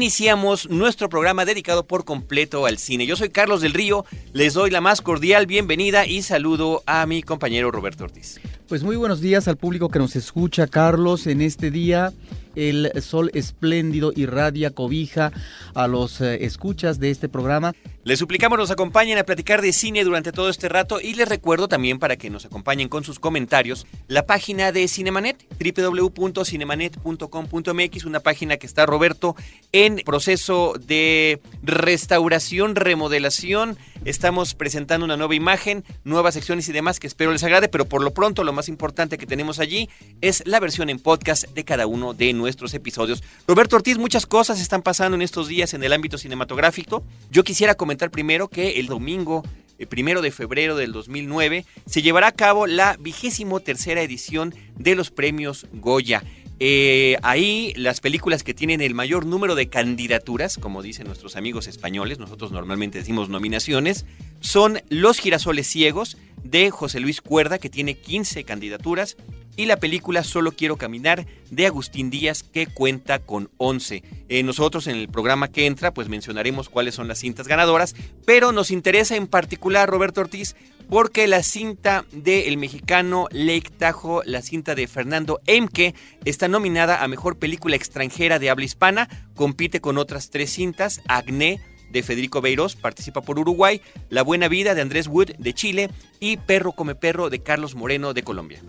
Iniciamos nuestro programa dedicado por completo al cine. Yo soy Carlos del Río, les doy la más cordial bienvenida y saludo a mi compañero Roberto Ortiz. Pues muy buenos días al público que nos escucha, Carlos, en este día el sol espléndido irradia, cobija a los eh, escuchas de este programa. Les suplicamos nos acompañen a platicar de cine durante todo este rato y les recuerdo también para que nos acompañen con sus comentarios la página de Cinemanet, www.cinemanet.com.mx, una página que está Roberto en proceso de restauración, remodelación. Estamos presentando una nueva imagen, nuevas secciones y demás que espero les agrade, pero por lo pronto lo más importante que tenemos allí es la versión en podcast de cada uno de nuestros episodios. Roberto Ortiz, muchas cosas están pasando en estos días en el ámbito cinematográfico. Yo quisiera comentar primero que el domingo el primero de febrero del 2009 se llevará a cabo la vigésimo tercera edición de los premios Goya. Eh, ahí las películas que tienen el mayor número de candidaturas, como dicen nuestros amigos españoles, nosotros normalmente decimos nominaciones, son Los girasoles ciegos de José Luis Cuerda, que tiene 15 candidaturas, y la película Solo quiero caminar de Agustín Díaz que cuenta con 11. Eh, nosotros en el programa que entra pues mencionaremos cuáles son las cintas ganadoras, pero nos interesa en particular Roberto Ortiz porque la cinta del mexicano Lake Tajo, la cinta de Fernando Emke, está nominada a Mejor Película Extranjera de Habla Hispana, compite con otras tres cintas, Agné, de Federico Beiros, participa por Uruguay, La Buena Vida de Andrés Wood de Chile y Perro come Perro de Carlos Moreno de Colombia.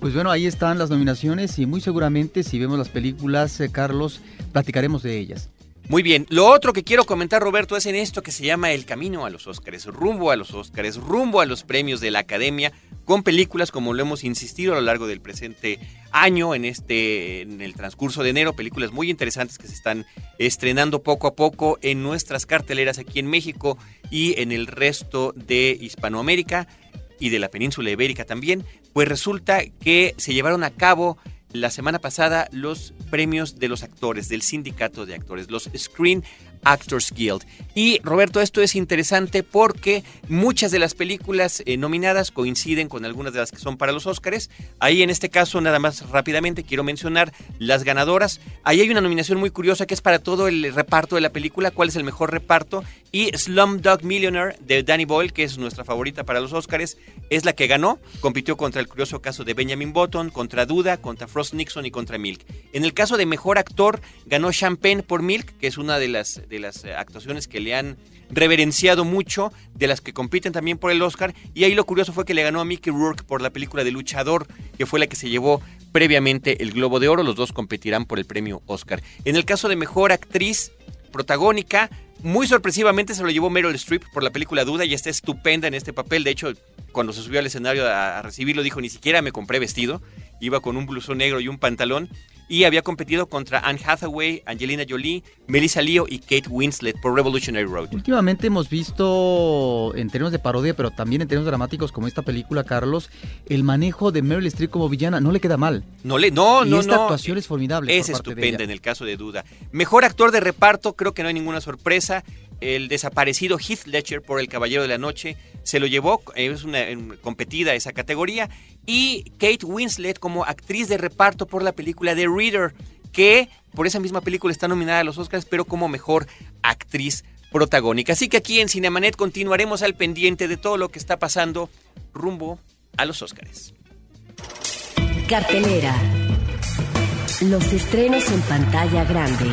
Pues bueno, ahí están las nominaciones y muy seguramente si vemos las películas, eh, Carlos, platicaremos de ellas. Muy bien, lo otro que quiero comentar, Roberto, es en esto que se llama El Camino a los Óscares, rumbo a los Óscares, rumbo a los premios de la Academia, con películas como lo hemos insistido a lo largo del presente año, en este, en el transcurso de enero, películas muy interesantes que se están estrenando poco a poco en nuestras carteleras aquí en México y en el resto de Hispanoamérica y de la península ibérica también, pues resulta que se llevaron a cabo la semana pasada los premios de los actores, del sindicato de actores, los Screen Actors Guild. Y Roberto, esto es interesante porque muchas de las películas eh, nominadas coinciden con algunas de las que son para los Oscars. Ahí en este caso, nada más rápidamente, quiero mencionar las ganadoras. Ahí hay una nominación muy curiosa que es para todo el reparto de la película, cuál es el mejor reparto. Y Slumdog Millionaire de Danny Boyle, que es nuestra favorita para los Oscars, es la que ganó. Compitió contra el curioso caso de Benjamin Button, contra Duda, contra Frost Nixon y contra Milk. En el caso de mejor actor, ganó Champagne por Milk, que es una de las de las eh, actuaciones que le han reverenciado mucho, de las que compiten también por el Oscar. Y ahí lo curioso fue que le ganó a Mickey Rourke por la película de Luchador, que fue la que se llevó previamente el Globo de Oro. Los dos competirán por el premio Oscar. En el caso de mejor actriz protagónica, muy sorpresivamente se lo llevó Meryl Streep por la película Duda y está estupenda en este papel. De hecho, cuando se subió al escenario a, a recibirlo, dijo: Ni siquiera me compré vestido. Iba con un blusón negro y un pantalón y había competido contra Anne Hathaway, Angelina Jolie, Melissa Leo y Kate Winslet por Revolutionary Road. Últimamente hemos visto, en términos de parodia, pero también en términos dramáticos como esta película, Carlos, el manejo de Meryl Streep como villana no le queda mal. No le, no, y no, esta no. actuación es formidable. Es por parte de estupenda ella. en el caso de Duda. Mejor actor de reparto, creo que no hay ninguna sorpresa. El desaparecido Heath Ledger por El Caballero de la Noche se lo llevó, es una competida esa categoría. Y Kate Winslet como actriz de reparto por la película The Reader, que por esa misma película está nominada a los Oscars, pero como mejor actriz protagónica. Así que aquí en Cinemanet continuaremos al pendiente de todo lo que está pasando rumbo a los Oscars. Cartelera. Los estrenos en pantalla grande.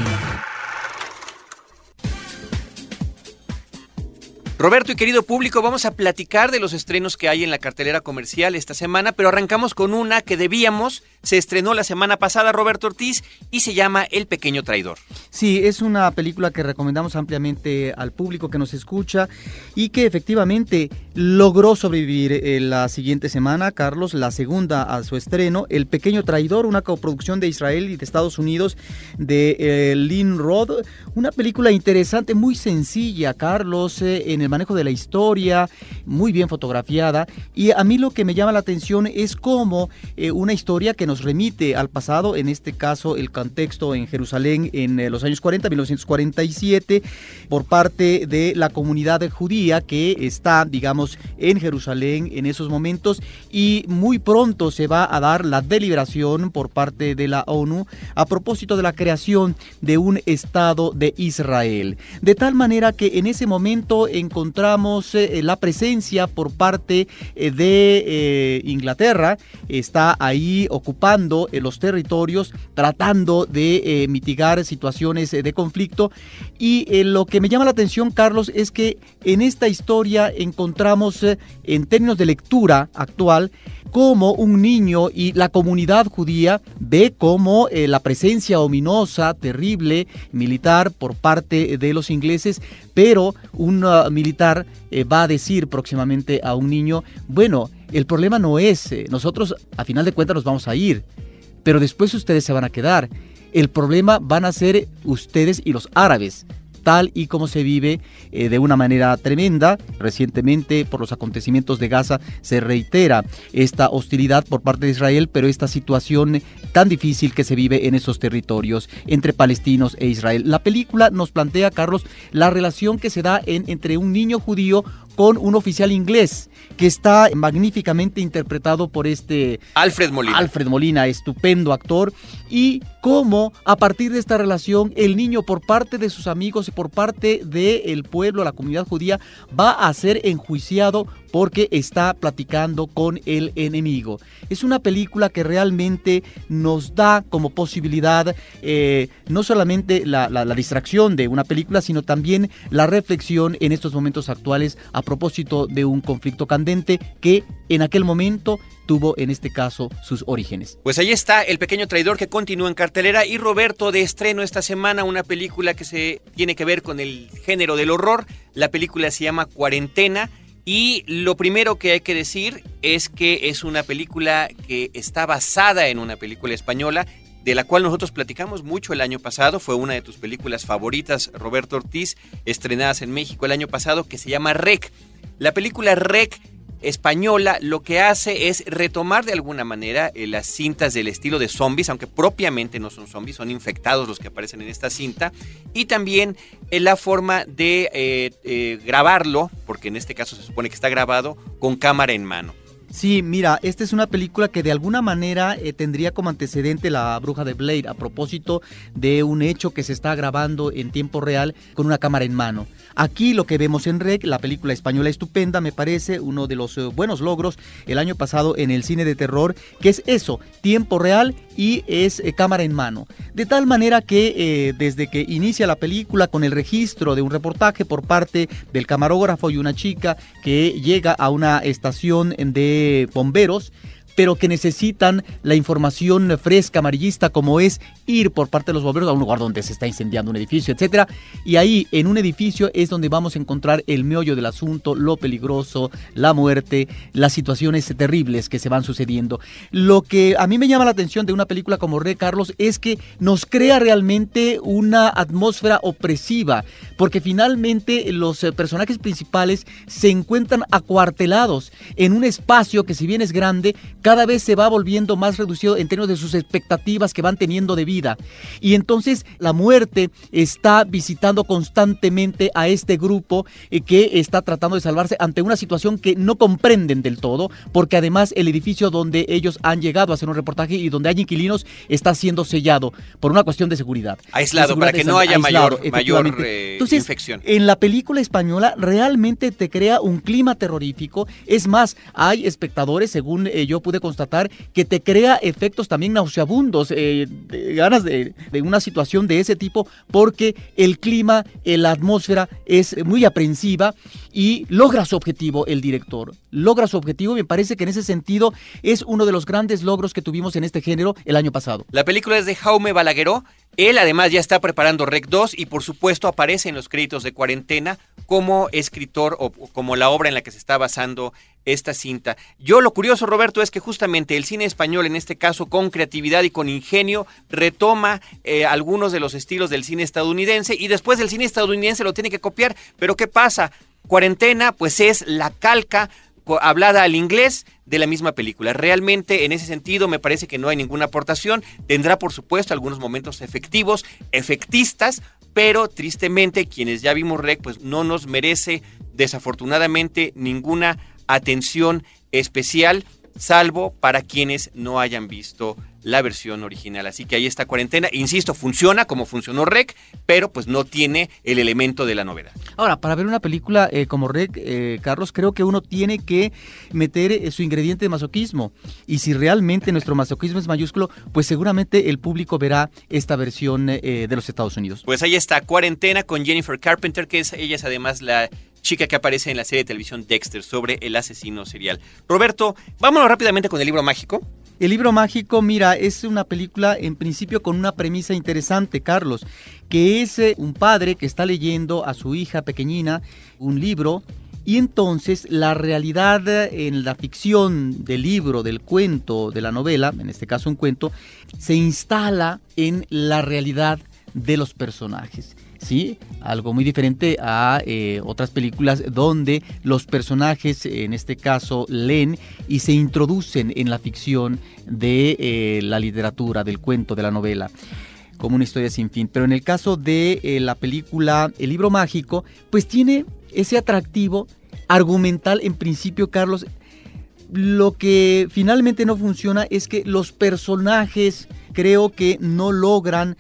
Roberto y querido público, vamos a platicar de los estrenos que hay en la cartelera comercial esta semana, pero arrancamos con una que debíamos, se estrenó la semana pasada Roberto Ortiz y se llama El Pequeño Traidor. Sí, es una película que recomendamos ampliamente al público que nos escucha y que efectivamente logró sobrevivir eh, la siguiente semana, Carlos, la segunda a su estreno, El Pequeño Traidor, una coproducción de Israel y de Estados Unidos de eh, Lynn Roth, una película interesante, muy sencilla, Carlos, eh, en el manejo de la historia, muy bien fotografiada y a mí lo que me llama la atención es cómo eh, una historia que nos nos remite al pasado, en este caso el contexto en Jerusalén en eh, los años 40, 1947, por parte de la comunidad judía que está, digamos, en Jerusalén en esos momentos y muy pronto se va a dar la deliberación por parte de la ONU a propósito de la creación de un Estado de Israel. De tal manera que en ese momento encontramos eh, la presencia por parte eh, de Inglaterra, está ahí ocupando los territorios, tratando de mitigar situaciones de conflicto. Y lo que me llama la atención, Carlos, es que en esta historia encontramos, eh, en términos de lectura actual, cómo un niño y la comunidad judía ve cómo eh, la presencia ominosa, terrible, militar por parte de los ingleses, pero un uh, militar eh, va a decir próximamente a un niño, bueno, el problema no es, nosotros a final de cuentas nos vamos a ir, pero después ustedes se van a quedar. El problema van a ser ustedes y los árabes tal y como se vive eh, de una manera tremenda. Recientemente, por los acontecimientos de Gaza, se reitera esta hostilidad por parte de Israel, pero esta situación tan difícil que se vive en esos territorios entre palestinos e Israel. La película nos plantea, Carlos, la relación que se da en, entre un niño judío con un oficial inglés que está magníficamente interpretado por este Alfred Molina. Alfred Molina, estupendo actor, y cómo a partir de esta relación el niño por parte de sus amigos y por parte del pueblo, la comunidad judía, va a ser enjuiciado porque está platicando con el enemigo. Es una película que realmente nos da como posibilidad eh, no solamente la, distracción de una película, sino también la reflexión en estos momentos actuales a propósito de un conflicto candente que en aquel momento tuvo en este caso sus orígenes. Pues ahí está El pequeño traidor que continúa en cartelera y Roberto de estreno esta semana una película que se tiene que ver con el género del horror. La película se llama Cuarentena y lo primero que hay que decir es que es una película que está basada en una película española de la cual nosotros platicamos mucho el año pasado. Fue una de tus películas favoritas, Roberto Ortiz, estrenadas en México el año pasado, que se llama Rec. La película Rec española lo que hace es retomar de alguna manera eh, las cintas del estilo de zombies, aunque propiamente no son zombies, son infectados los que aparecen en esta cinta, y también eh, la forma de eh, grabarlo, porque en este caso se supone que está grabado con cámara en mano. Sí, mira, esta es una película que de alguna manera eh, tendría como antecedente La Bruja de Blade a propósito de un hecho que se está grabando en tiempo real con una cámara en mano. Aquí lo que vemos en Rec, la película española estupenda, me parece uno de los eh, buenos logros el año pasado en el cine de terror, que es eso, tiempo real y es eh, cámara en mano. De tal manera que desde que inicia la película con el registro de un reportaje por parte del camarógrafo y una chica que llega a una estación de bomberos pero que necesitan la información fresca, amarillista, como es ir por parte de los bomberos a un lugar donde se está incendiando un edificio, etcétera. Y ahí, en un edificio, es donde vamos a encontrar el meollo del asunto, lo peligroso, la muerte, las situaciones terribles que se van sucediendo. Lo que a mí me llama la atención de una película como Rey Carlos es que nos crea realmente una atmósfera opresiva, porque finalmente los eh, personajes principales se encuentran acuartelados en un espacio que si bien es grande, cada vez se va volviendo más reducido en términos de sus expectativas que van teniendo de vida. Y entonces la muerte está visitando constantemente a este grupo eh, que está tratando de salvarse ante una situación que no comprenden del todo, porque además el edificio donde ellos han llegado a hacer un reportaje y donde hay inquilinos está siendo sellado por una cuestión de seguridad. Aislado, para que no haya mayor, mayor eh, infección. En la película española realmente te crea un clima terrorífico. Es más, hay espectadores, según eh, yo pude de constatar que te crea efectos también nauseabundos, eh, ganas de, una situación de ese tipo, porque el clima, eh, la atmósfera es muy aprensiva y logra su objetivo el director. Logra su objetivo me parece que en ese sentido es uno de los grandes logros que tuvimos en este género el año pasado. La película es de Jaume Balagueró. Él además ya está preparando Rec 2 y por supuesto aparece en los créditos de cuarentena como escritor o como la obra en la que se está basando esta cinta. Yo lo curioso, Roberto, es que justamente el cine español, en este caso con creatividad y con ingenio, retoma eh, algunos de los estilos del cine estadounidense y después el cine estadounidense lo tiene que copiar. Pero ¿qué pasa? Cuarentena, pues es la calca hablada al inglés de la misma película. Realmente en ese sentido me parece que no hay ninguna aportación. Tendrá por supuesto algunos momentos efectivos, efectistas, pero tristemente quienes ya vimos REC pues no nos merece desafortunadamente ninguna atención especial salvo para quienes no hayan visto la versión original. Así que ahí está cuarentena. Insisto, funciona como funcionó Rec, pero pues no tiene el elemento de la novedad. Ahora, para ver una película eh, como Rec, eh, Carlos, creo que uno tiene que meter eh, su ingrediente de masoquismo. Y si realmente nuestro masoquismo es mayúsculo, pues seguramente el público verá esta versión de los Estados Unidos. Pues ahí está, cuarentena con Jennifer Carpenter, que es ella es además la chica que aparece en la serie de televisión Dexter sobre el asesino serial. Roberto, vámonos rápidamente con el libro mágico. El libro mágico, mira, es una película en principio con una premisa interesante, Carlos, que es eh, un padre que está leyendo a su hija pequeñina un libro y entonces la realidad eh, en la ficción del libro, del cuento, de la novela, en este caso un cuento, se instala en la realidad de los personajes. ¿Sí? Algo muy diferente a eh, otras películas donde los personajes, en este caso, leen y se introducen en la ficción de eh, la literatura, del cuento, de la novela como una historia sin fin. Pero en el caso de eh, la película El libro mágico, pues tiene ese atractivo argumental en principio, Carlos. Lo que finalmente no funciona es que los personajes creo que no logran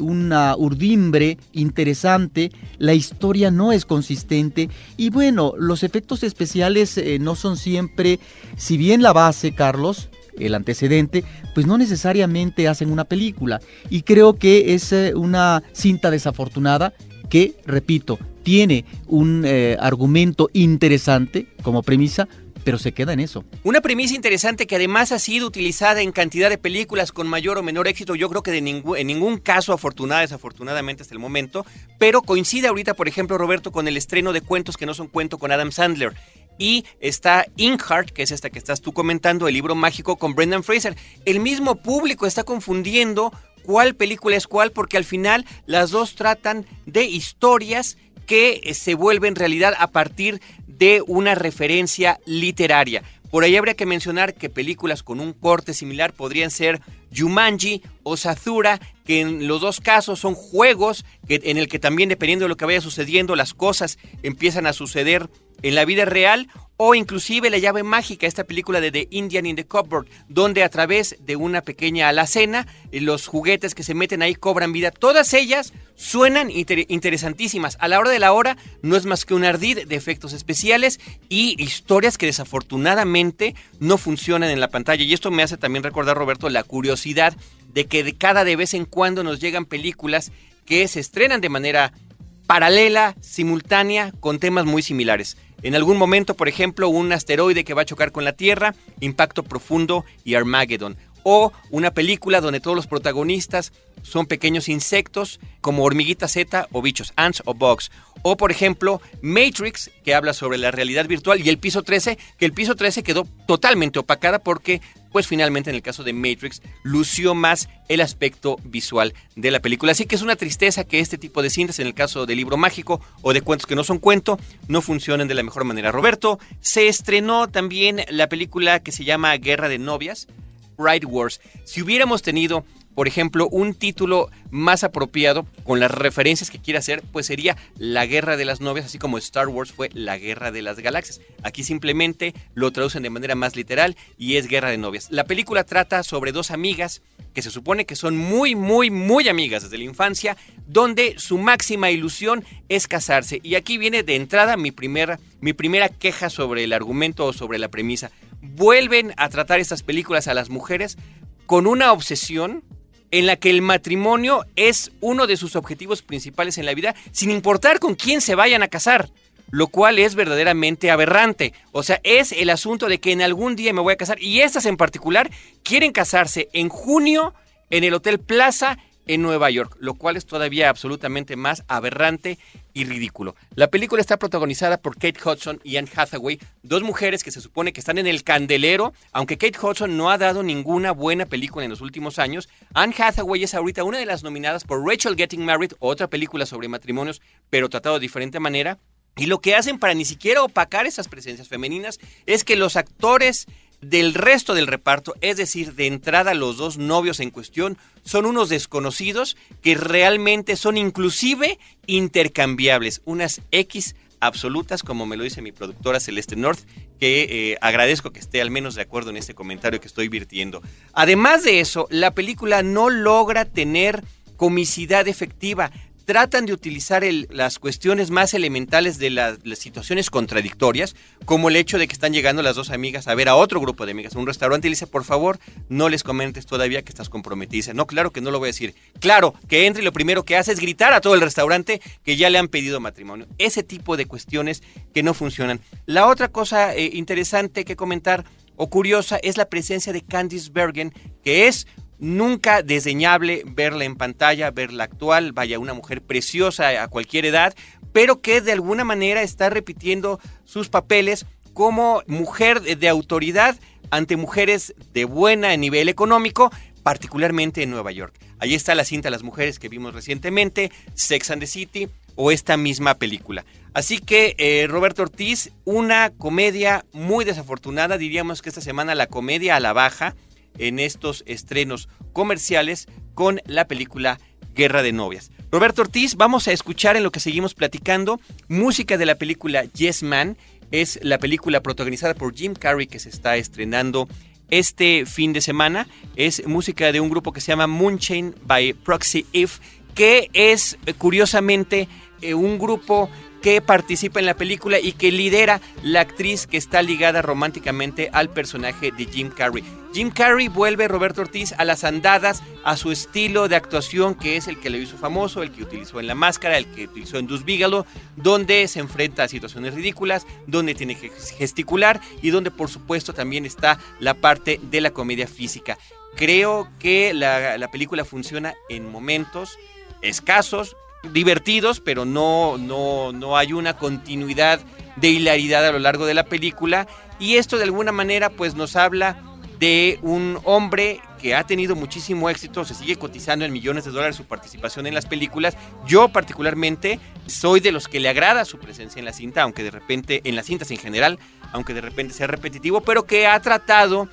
una urdimbre interesante, la historia no es consistente y bueno, los efectos especiales eh, no son siempre, si bien la base, Carlos, el antecedente, pues no necesariamente hacen una película. Y creo que es eh, una cinta desafortunada que, repito, tiene un eh, argumento interesante como premisa, pero se queda en eso. Una premisa interesante que además ha sido utilizada en cantidad de películas con mayor o menor éxito, yo creo que de en ningún caso afortunada, desafortunadamente hasta el momento, pero coincide ahorita, por ejemplo, Roberto, con el estreno de cuentos que no son cuento con Adam Sandler. Y está Inkheart, que es esta que estás tú comentando, el libro mágico con Brendan Fraser. El mismo público está confundiendo cuál película es cuál, porque al final las dos tratan de historias que eh, se vuelven realidad a partir de una referencia literaria. Por ahí habría que mencionar que películas con un corte similar podrían ser Jumanji o Sazura, que en los dos casos son juegos en el que también dependiendo de lo que vaya sucediendo las cosas empiezan a suceder en la vida real o inclusive La llave mágica, esta película de The Indian in the Cupboard, donde a través de una pequeña alacena eh, los juguetes que se meten ahí cobran vida. Todas ellas suenan interesantísimas. A la hora de la hora no es más que un ardid de efectos especiales y historias que desafortunadamente no funcionan en la pantalla. Y esto me hace también recordar, Roberto, la curiosidad de que de cada de vez en cuando nos llegan películas que se estrenan de manera paralela, simultánea, con temas muy similares. En algún momento, por ejemplo, un asteroide que va a chocar con la Tierra, Impacto Profundo y Armageddon. O una película donde todos los protagonistas son pequeños insectos como hormiguitas Z o bichos, ants o bugs. O por ejemplo, Matrix, que habla sobre la realidad virtual, y el piso 13, que el piso 13 quedó totalmente opacada porque pues finalmente en el caso de Matrix lució más el aspecto visual de la película. Así que es una tristeza que este tipo de cintas, en el caso de libro mágico o de cuentos que no son cuento, no funcionen de la mejor manera. Roberto, se estrenó también la película que se llama Guerra de Novias, Bride Wars. Si hubiéramos tenido por ejemplo, un título más apropiado con las referencias que quiere hacer, pues sería La Guerra de las Novias, así como Star Wars fue La Guerra de las Galaxias. Aquí simplemente lo traducen de manera más literal y es Guerra de Novias. La película trata sobre dos amigas que se supone que son muy, muy, muy amigas desde la infancia, donde su máxima ilusión es casarse. Y aquí viene de entrada mi primera, mi primera queja sobre el argumento o sobre la premisa. Vuelven a tratar estas películas a las mujeres con una obsesión en la que el matrimonio es uno de sus objetivos principales en la vida, sin importar con quién se vayan a casar, lo cual es verdaderamente aberrante. O sea, es el asunto de que en algún día me voy a casar y estas en particular quieren casarse en junio en el Hotel Plaza en Nueva York, lo cual es todavía absolutamente más aberrante y ridículo. La película está protagonizada por Kate Hudson y Anne Hathaway, dos mujeres que se supone que están en el candelero, aunque Kate Hudson no ha dado ninguna buena película en los últimos años. Anne Hathaway es ahorita una de las nominadas por Rachel Getting Married, otra película sobre matrimonios, pero tratado de diferente manera. Y lo que hacen para ni siquiera opacar esas presencias femeninas es que los actores del resto del reparto, es decir, de entrada los dos novios en cuestión, son unos desconocidos que realmente son inclusive intercambiables, unas X absolutas, como me lo dice mi productora Celeste North, que eh, agradezco que esté al menos de acuerdo en este comentario que estoy virtiendo. Además de eso, la película no logra tener comicidad efectiva tratan de utilizar las cuestiones más elementales de las situaciones contradictorias, como el hecho de que están llegando las dos amigas a ver a otro grupo de amigas en un restaurante y le dice, por favor, no les comentes todavía que estás comprometida. no, claro que no lo voy a decir. Claro, que entre y lo primero que hace es gritar a todo el restaurante que ya le han pedido matrimonio. Ese tipo de cuestiones que no funcionan. La otra cosa eh, interesante que comentar o curiosa es la presencia de Candice Bergen, que es nunca desdeñable verla en pantalla, verla actual, vaya, una mujer preciosa a cualquier edad, pero que de alguna manera está repitiendo sus papeles como mujer de autoridad ante mujeres de buena nivel económico, particularmente en Nueva York. Ahí está la cinta Las mujeres que vimos recientemente, Sex and the City o esta misma película. Así que eh, Roberto Ortiz, una comedia muy desafortunada, diríamos que esta semana la comedia a la baja, en estos estrenos comerciales con la película Guerra de Novias. Roberto Ortiz, vamos a escuchar en lo que seguimos platicando música de la película Yes Man. Es la película protagonizada por Jim Carrey que se está estrenando este fin de semana. Es música de un grupo que se llama Moonchain by Proxy If, que es eh, curiosamente eh, un grupo que participa en la película y que lidera la actriz que está ligada románticamente al personaje de Jim Carrey. Jim Carrey vuelve Roberto Ortiz a las andadas, a su estilo de actuación que es el que le hizo famoso, el que utilizó en La Máscara, el que utilizó en Dus Bigelow, donde se enfrenta a situaciones ridículas, donde tiene que gesticular y donde por supuesto también está la parte de la comedia física. Creo que la película funciona en momentos escasos, divertidos, pero no, no, no hay una continuidad de hilaridad a lo largo de la película. Y esto de alguna manera pues nos habla de un hombre que ha tenido muchísimo éxito, se sigue cotizando en millones de dólares su participación en las películas. Yo particularmente soy de los que le agrada su presencia en la cinta, aunque de repente, en las cintas en general, aunque de repente sea repetitivo, pero que ha tratado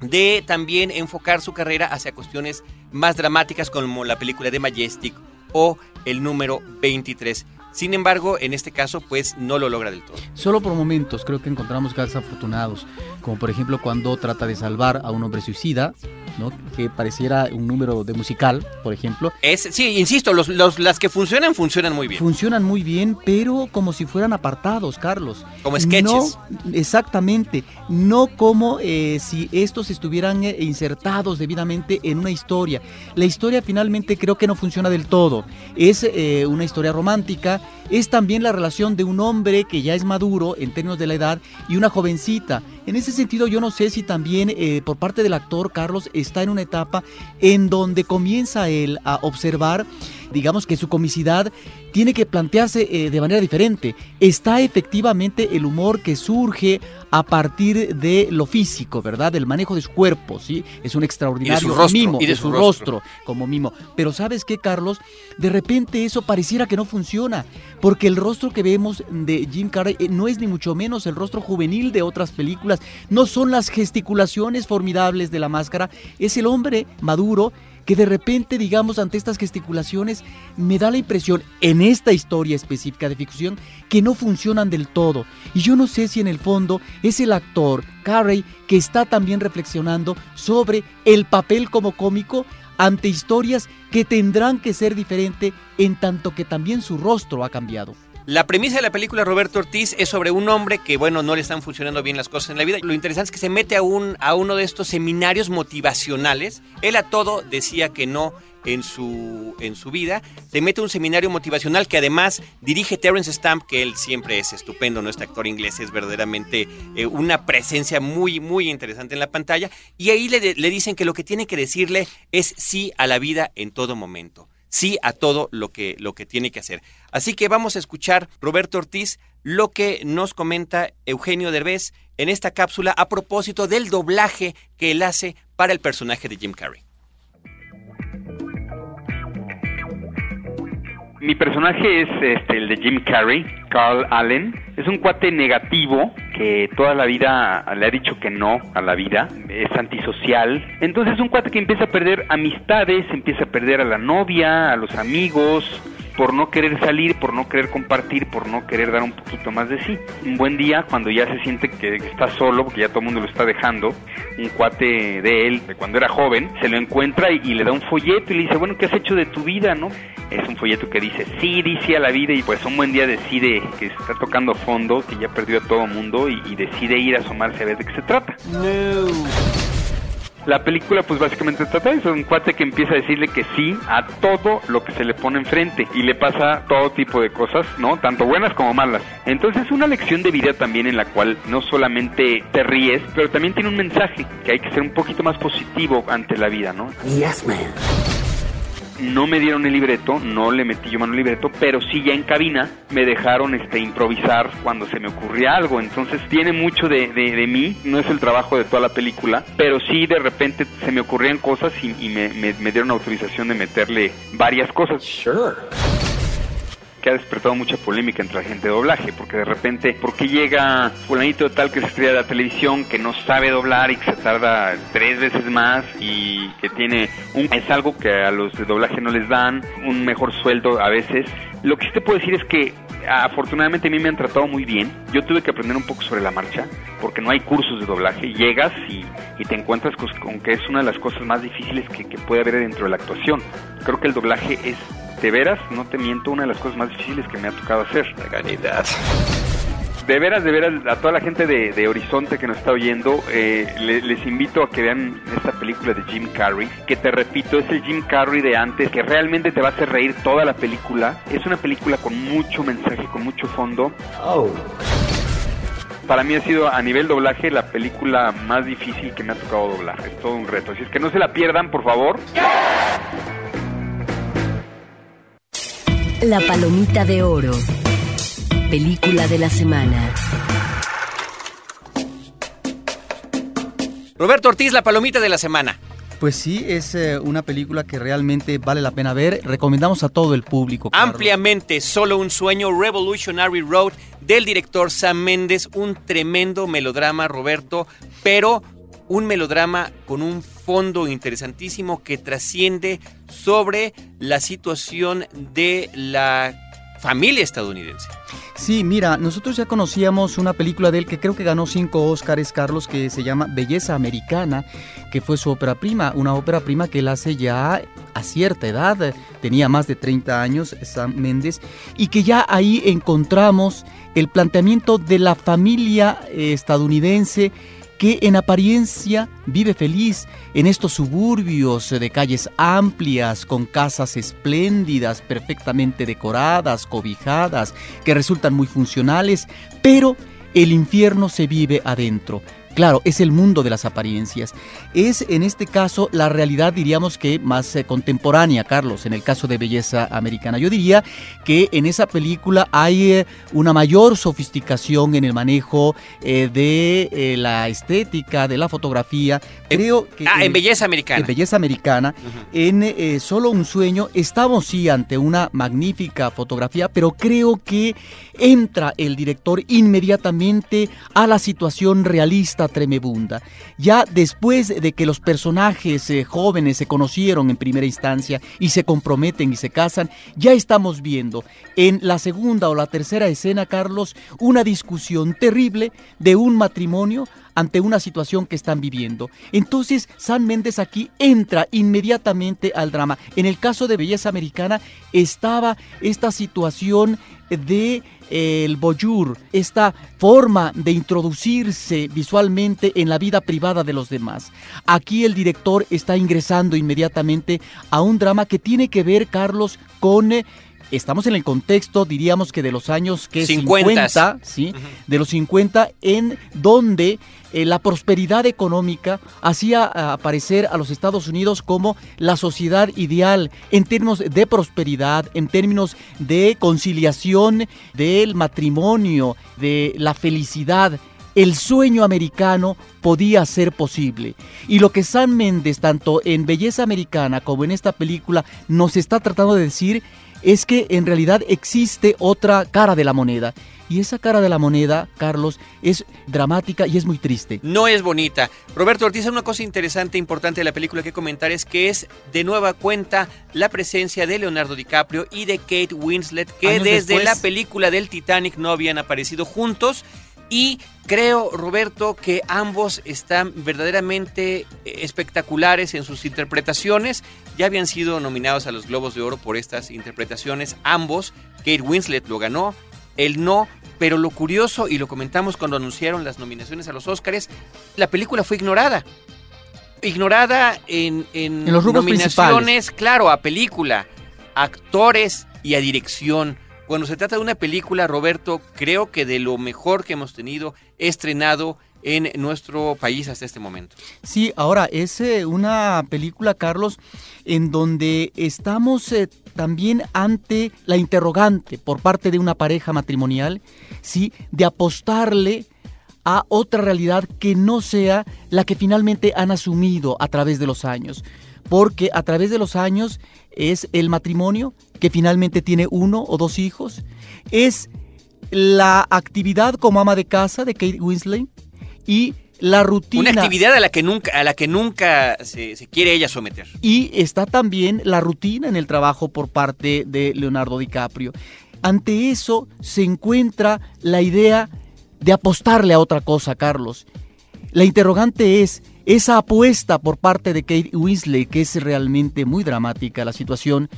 de también enfocar su carrera hacia cuestiones más dramáticas como la película de Majestic o el número 23. Sin embargo, en este caso, pues no lo logra del todo. Solo por momentos creo que encontramos casos afortunados, como por ejemplo cuando trata de salvar a un hombre suicida, ¿no? que pareciera un número de musical, por ejemplo. Es, sí, insisto, los, los, las que funcionan, funcionan muy bien. Funcionan muy bien, pero como si fueran apartados, Carlos. Como sketches. exactamente, no como eh, si estos estuvieran eh, insertados debidamente en una historia. La historia finalmente creo que no funciona del todo. Es eh, una historia romántica es también la relación de un hombre que ya es maduro en términos de la edad y una jovencita. En ese sentido yo no sé si también eh, por parte del actor Carlos está en una etapa en donde comienza él a observar digamos que su comicidad tiene que plantearse eh, de manera diferente. Está efectivamente el humor que surge a partir de lo físico, ¿verdad? Del manejo de su cuerpo, ¿sí? Es un extraordinario mimo y de, su, rostro. como mimo. Pero ¿sabes qué, Carlos? De repente eso pareciera que no funciona, porque el rostro que vemos de Jim Carrey eh, no es ni mucho menos el rostro juvenil de otras películas, no son las gesticulaciones formidables de la máscara, es el hombre maduro que de repente, digamos, ante estas gesticulaciones, me da la impresión, en esta historia específica de ficción, que no funcionan del todo. Y yo no sé si en el fondo es el actor, Carrey, que está también reflexionando sobre el papel como cómico ante historias que tendrán que ser diferentes en tanto que también su rostro ha cambiado. La premisa de la película Roberto Ortiz es sobre un hombre que, bueno, no le están funcionando bien las cosas en la vida. Lo interesante es que se mete a, un, a uno de estos seminarios motivacionales. Él a todo decía que no en su, en su vida. Se mete a un seminario motivacional que además dirige Terence Stamp, que él siempre es estupendo, ¿no? Este actor inglés es verdaderamente eh, una presencia muy, muy interesante en la pantalla. Y ahí le, le dicen que lo que tiene que decirle es sí a la vida en todo momento sí a todo lo que, lo que tiene que hacer. Así que vamos a escuchar, Roberto Ortiz, lo que nos comenta Eugenio Derbez en esta cápsula a propósito del doblaje que él hace para el personaje de Jim Carrey. Mi personaje es este, el de Jim Carrey, Carl Allen. Es un cuate negativo que toda la vida le ha dicho que no a la vida, es antisocial. Entonces es un cuate que empieza a perder amistades, empieza a perder a la novia, a los amigos, por no querer salir, por no querer compartir, por no querer dar un poquito más de sí. Un buen día, cuando ya se siente que está solo, porque ya todo el mundo lo está dejando, un cuate de él, de cuando era joven, se lo encuentra y, le da un folleto y le dice, bueno, ¿qué has hecho de tu vida, no? Es un folleto que dice, sí, dice a la vida y pues un buen día decide que está tocando fondo, que ya perdió a todo mundo y, y decide ir a asomarse a ver de qué se trata. No. La película pues básicamente trata de eso, un cuate que empieza a decirle que sí a todo lo que se le pone enfrente y le pasa todo tipo de cosas, ¿no? Tanto buenas como malas. Entonces es una lección de vida también en la cual no solamente te ríes, pero también tiene un mensaje que hay que ser un poquito más positivo ante la vida, ¿no? Yes, man no me dieron el libreto, no le metí yo mano al libreto, pero sí ya en cabina me dejaron este improvisar cuando se me ocurría algo. Entonces tiene mucho de, de, mí, no es el trabajo de toda la película, pero sí de repente se me ocurrían cosas y, me, me, me, dieron autorización de meterle varias cosas. Sure que ha despertado mucha polémica entre la gente de doblaje, porque de repente, ¿por qué llega fulanito tal que se estrella de la televisión que no sabe doblar y que se tarda tres veces más y que tiene un... es algo que a los de doblaje no les dan, un mejor sueldo a veces. Lo que sí te puedo decir es que afortunadamente a mí me han tratado muy bien. Yo tuve que aprender un poco sobre la marcha, porque no hay cursos de doblaje. Llegas y, te encuentras con, que es una de las cosas más difíciles que, que puede haber dentro de la actuación. Creo que el doblaje es de veras, no te miento, una de las cosas más difíciles que me ha tocado hacer. De veras, de veras, a toda la gente de, Horizonte que nos está oyendo, eh, les invito a que vean esta película de Jim Carrey, que te repito, es el Jim Carrey de antes, que realmente te va a hacer reír toda la película. Es una película con mucho mensaje, con mucho fondo. Oh. Para mí ha sido a nivel doblaje la película más difícil que me ha tocado doblar. Es todo un reto. Así es que no se la pierdan, por favor. La Palomita de Oro. Película de la semana. Roberto Ortiz, La Palomita de la semana. Pues sí, es eh, una película que realmente vale la pena ver. Recomendamos a todo el público. Ampliamente, solo un sueño, Revolutionary Road, del director Sam Mendes. Un tremendo melodrama, Roberto, pero un melodrama con un fondo interesantísimo que trasciende sobre la situación de la familia estadounidense. Sí, mira, nosotros ya conocíamos una película de él que creo que ganó cinco Óscares, Carlos, que se llama Belleza Americana, que fue su ópera prima, una ópera prima que él hace ya a cierta edad, tenía más de 30 años, Sam Méndez, y que ya ahí encontramos el planteamiento de la familia eh, estadounidense que en apariencia vive feliz en estos suburbios de calles amplias, con casas espléndidas, perfectamente decoradas, cobijadas, que resultan muy funcionales, pero el infierno se vive adentro. Claro, es el mundo de las apariencias. Es en este caso la realidad, diríamos que más eh, contemporánea, Carlos, en el caso de Belleza Americana. Yo diría que en esa película hay eh, una mayor sofisticación en el manejo eh, de la estética, de la fotografía. Creo que... Ah, en, Belleza Americana. En Belleza Americana. En Solo un sueño estamos sí ante una magnífica fotografía, pero creo que entra el director inmediatamente a la situación realista tremebunda. Ya después de que los personajes eh, jóvenes se conocieron en primera instancia y se comprometen y se casan, ya estamos viendo en la segunda o la tercera escena, Carlos, una discusión terrible de un matrimonio ante una situación que están viviendo. Entonces, San Méndez aquí entra inmediatamente al drama. En el caso de Belleza Americana estaba esta situación de el boyur, esta forma de introducirse visualmente en la vida privada de los demás. Aquí el director está ingresando inmediatamente a un drama que tiene que ver, Carlos, con... Estamos en el contexto, diríamos que de los años que 50, ¿sí? De los 50, en donde eh, la prosperidad económica hacía aparecer a los Estados Unidos como la sociedad ideal en términos de prosperidad, en términos de conciliación del matrimonio, de la felicidad. El sueño americano podía ser posible. Y lo que San Méndez, tanto en Belleza Americana como en esta película, nos está tratando de decir es que en realidad existe otra cara de la moneda. Y esa cara de la moneda, Carlos, es dramática y es muy triste. No es bonita. Roberto Ortiz, una cosa interesante e importante de la película que comentar es que es de nueva cuenta la presencia de Leonardo DiCaprio y de Kate Winslet, que desde la película del Titanic no habían aparecido juntos. Y creo, Roberto, que ambos están verdaderamente espectaculares en sus interpretaciones. Ya habían sido nominados a los Globos de Oro por estas interpretaciones. Ambos. Kate Winslet lo ganó, él no. Pero lo curioso, y lo comentamos cuando anunciaron las nominaciones a los Oscars, la película fue ignorada. Ignorada en, en, los nominaciones, claro, a película, actores y a dirección. Cuando se trata de una película, Roberto, creo que de lo mejor que hemos tenido estrenado en nuestro país hasta este momento. Sí, ahora es eh, una película, Carlos, en donde estamos eh, también ante la interrogante por parte de una pareja matrimonial, sí, de apostarle a otra realidad que no sea la que finalmente han asumido a través de los años. Porque a través de los años es el matrimonio que finalmente tiene uno o dos hijos, es la actividad como ama de casa de Kate Winslet, y la rutina. Una actividad a la que nunca, a la que nunca se, quiere ella someter. Y está también la rutina en el trabajo por parte de Leonardo DiCaprio. Ante eso se encuentra la idea de apostarle a otra cosa, Carlos. La interrogante es, esa apuesta por parte de Kate Winslet, que es realmente muy dramática la situación,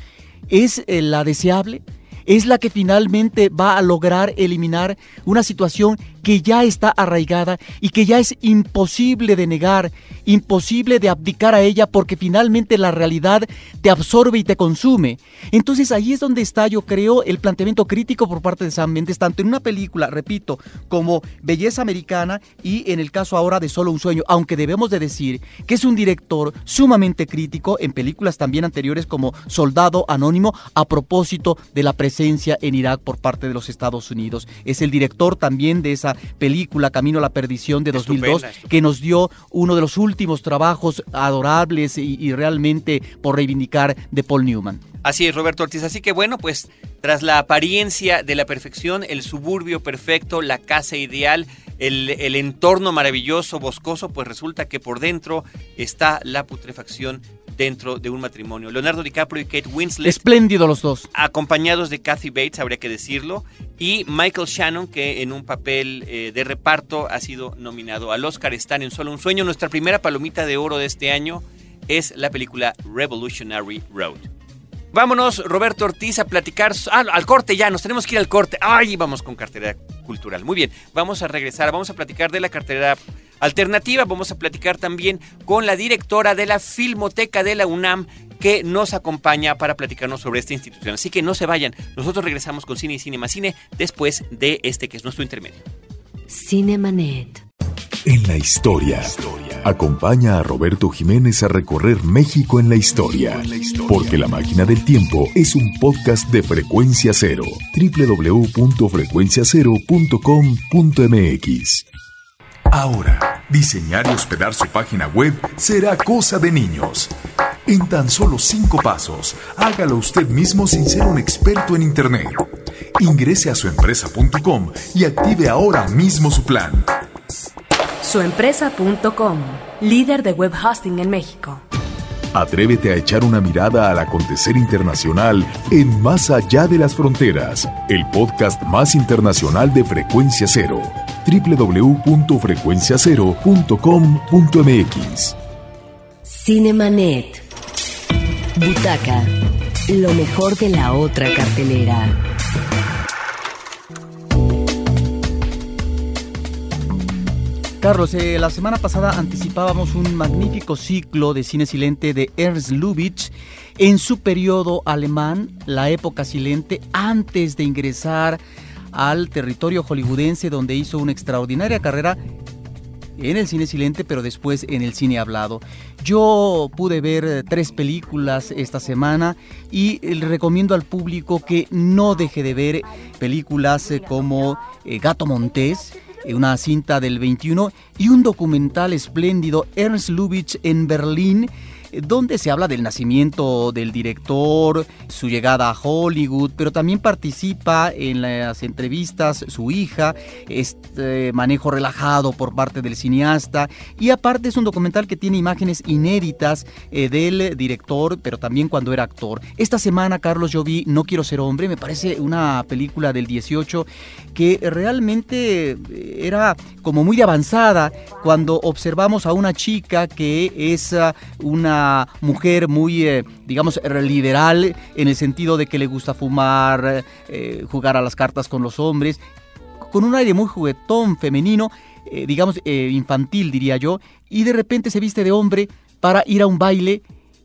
¿es eh, la deseable? ¿Es la que finalmente va a lograr eliminar una situación que ya está arraigada y que ya es imposible de negar, imposible de abdicar a ella porque finalmente la realidad te absorbe y te consume. Entonces ahí es donde está, yo creo, el planteamiento crítico por parte de Sam Mendes, tanto en una película, repito, como Belleza Americana y en el caso ahora de Solo un Sueño, aunque debemos de decir que es un director sumamente crítico en películas también anteriores como Soldado Anónimo a propósito de la presencia en Irak por parte de los Estados Unidos. Es el director también de esa película Camino a la Perdición de 2002, que nos dio uno de los últimos trabajos adorables y, realmente por reivindicar de Paul Newman. Así es, Roberto Ortiz. Así que bueno, pues tras la apariencia de la perfección, el suburbio perfecto, la casa ideal, el, el, entorno maravilloso, boscoso, pues resulta que por dentro está la putrefacción dentro de un matrimonio. Leonardo DiCaprio y Kate Winslet. Espléndido los dos. Acompañados de Kathy Bates, habría que decirlo. Y Michael Shannon, que en un papel eh, de reparto ha sido nominado al Oscar. Están en Solo un Sueño. Nuestra primera palomita de oro de este año es la película Revolutionary Road. Vámonos, Roberto Ortiz, a platicar. Ah, al corte ya, nos tenemos que ir al corte. Ay, vamos con cartera cultural. Muy bien, vamos a regresar, vamos a platicar de la cartera alternativa. Vamos a platicar también con la directora de la Filmoteca de la UNAM que nos acompaña para platicarnos sobre esta institución. Así que no se vayan, nosotros regresamos con Cine y Cine más Cine después de este que es nuestro intermedio. Cinemanet. En la historia. Acompaña a Roberto Jiménez a recorrer México en la historia. Porque La Máquina del Tiempo es un podcast de frecuencia cero. www.frecuenciacero.com.mx. Ahora, diseñar y hospedar su página web será cosa de niños. En tan solo cinco pasos, hágalo usted mismo sin ser un experto en Internet. Ingrese a suempresa.com y active ahora mismo su plan. Suempresa.com, líder de web hosting en México. Atrévete a echar una mirada al acontecer internacional en Más allá de las fronteras, el podcast más internacional de Frecuencia Cero www.frecuenciacero.com.mx. Cinemanet. Butaca. Lo mejor de la otra cartelera. Carlos, eh, la semana pasada anticipábamos un magnífico ciclo de cine silente de Ernst Lubitsch en su periodo alemán, la época silente, antes de ingresar al territorio hollywoodense donde hizo una extraordinaria carrera en el cine silente, pero después en el cine hablado. Yo pude ver eh, tres películas esta semana y eh, recomiendo al público que no deje de ver películas como Gato Montés, una cinta del 21 y un documental espléndido, Ernst Lubitsch en Berlín, donde se habla del nacimiento del director, su llegada a Hollywood, pero también participa en las entrevistas su hija, este manejo relajado por parte del cineasta y aparte es un documental que tiene imágenes inéditas eh, del director, pero también cuando era actor. Esta semana, Carlos, yo vi No quiero ser hombre, me parece una película del 18 que realmente eh, era como muy avanzada cuando observamos a una chica que es ah, mujer muy, eh, digamos, liberal en el sentido de que le gusta fumar, jugar a las cartas con los hombres, con un aire muy juguetón, femenino, digamos, infantil diría yo, y de repente se viste de hombre para ir a un baile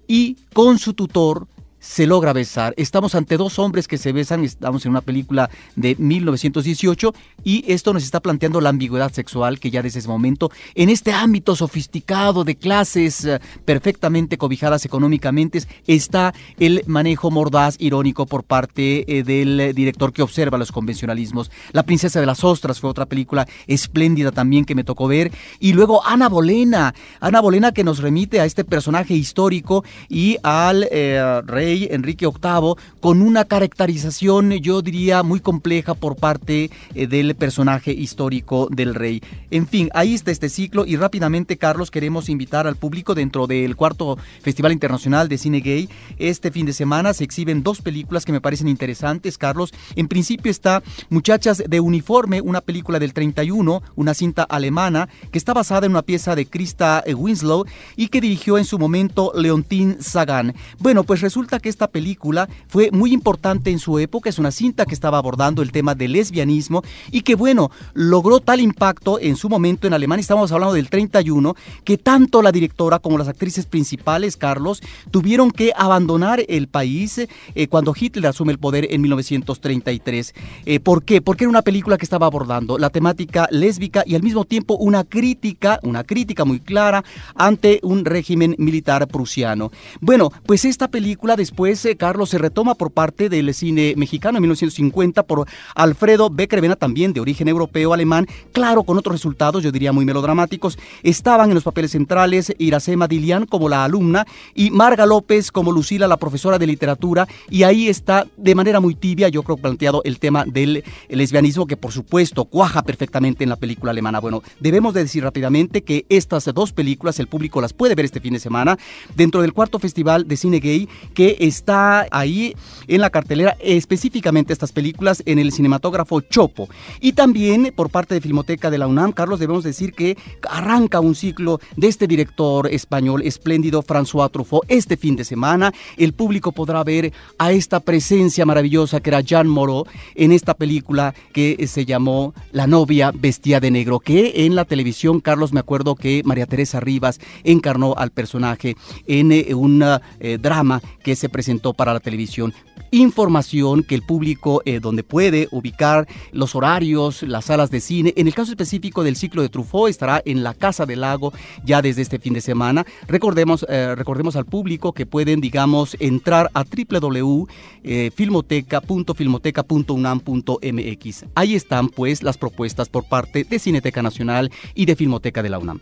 y con su tutor se logra besar. Estamos ante dos hombres que se besan, estamos en una película de 1918 y esto nos está planteando la ambigüedad sexual que ya desde ese momento, en este ámbito sofisticado de clases eh, perfectamente cobijadas económicamente, está el manejo mordaz, irónico por parte eh, del director que observa los convencionalismos. La princesa de las ostras fue otra película espléndida también que me tocó ver. Y luego Ana Bolena, Ana Bolena que nos remite a este personaje histórico y al eh, rey Enrique VIII con una caracterización, yo diría, muy compleja por parte eh, del personaje histórico del rey. En fin, ahí está este ciclo y rápidamente, Carlos, queremos invitar al público dentro del cuarto Festival Internacional de Cine Gay. Este fin de semana se exhiben dos películas que me parecen interesantes, Carlos. En principio está Muchachas de Uniforme, una película del 31, una cinta alemana que está basada en una pieza de Krista Winslow y que dirigió en su momento Leontín Sagan. Bueno, pues resulta que esta película fue muy importante en su época, es una cinta que estaba abordando el tema del lesbianismo y que bueno, logró tal impacto en su momento en Alemania, estamos hablando del 31, que tanto la directora como las actrices principales, Carlos, tuvieron que abandonar el país eh, cuando Hitler asume el poder en 1933. Eh, ¿Por qué? Porque era una película que estaba abordando la temática lésbica y al mismo tiempo una crítica, una crítica muy clara ante un régimen militar prusiano. Bueno, pues esta película después después, eh, Carlos, se retoma por parte del cine mexicano en 1950 por Alfredo Beckervena, también de origen europeo-alemán, claro, con otros resultados, yo diría muy melodramáticos. Estaban en los papeles centrales Iracema Dilian como la alumna y Marga López como Lucila, la profesora de literatura, y ahí está de manera muy tibia, yo creo, planteado el tema del lesbianismo, que por supuesto cuaja perfectamente en la película alemana. Bueno, debemos de decir rápidamente que estas dos películas el público las puede ver este fin de semana dentro del cuarto festival de cine gay que está ahí en la cartelera específicamente estas películas en el cinematógrafo Chopo. Y también por parte de Filmoteca de la UNAM, Carlos, debemos decir que arranca un ciclo de este director español espléndido, François Truffaut, este fin de semana. El público podrá ver a esta presencia maravillosa que era Jean Moreau en esta película que se llamó La novia vestida de negro, que en la televisión, Carlos, me acuerdo que María Teresa Rivas encarnó al personaje en eh, un eh, drama que se presentó para la televisión. Información que el público, eh, donde puede ubicar los horarios, las salas de cine. En el caso específico del ciclo de Truffaut, estará en la Casa del Lago ya desde este fin de semana. Recordemos, eh, recordemos al público que pueden, digamos, entrar a www.filmoteca.filmoteca.unam.mx. Ahí están, pues, las propuestas por parte de Cineteca Nacional y de Filmoteca de la UNAM.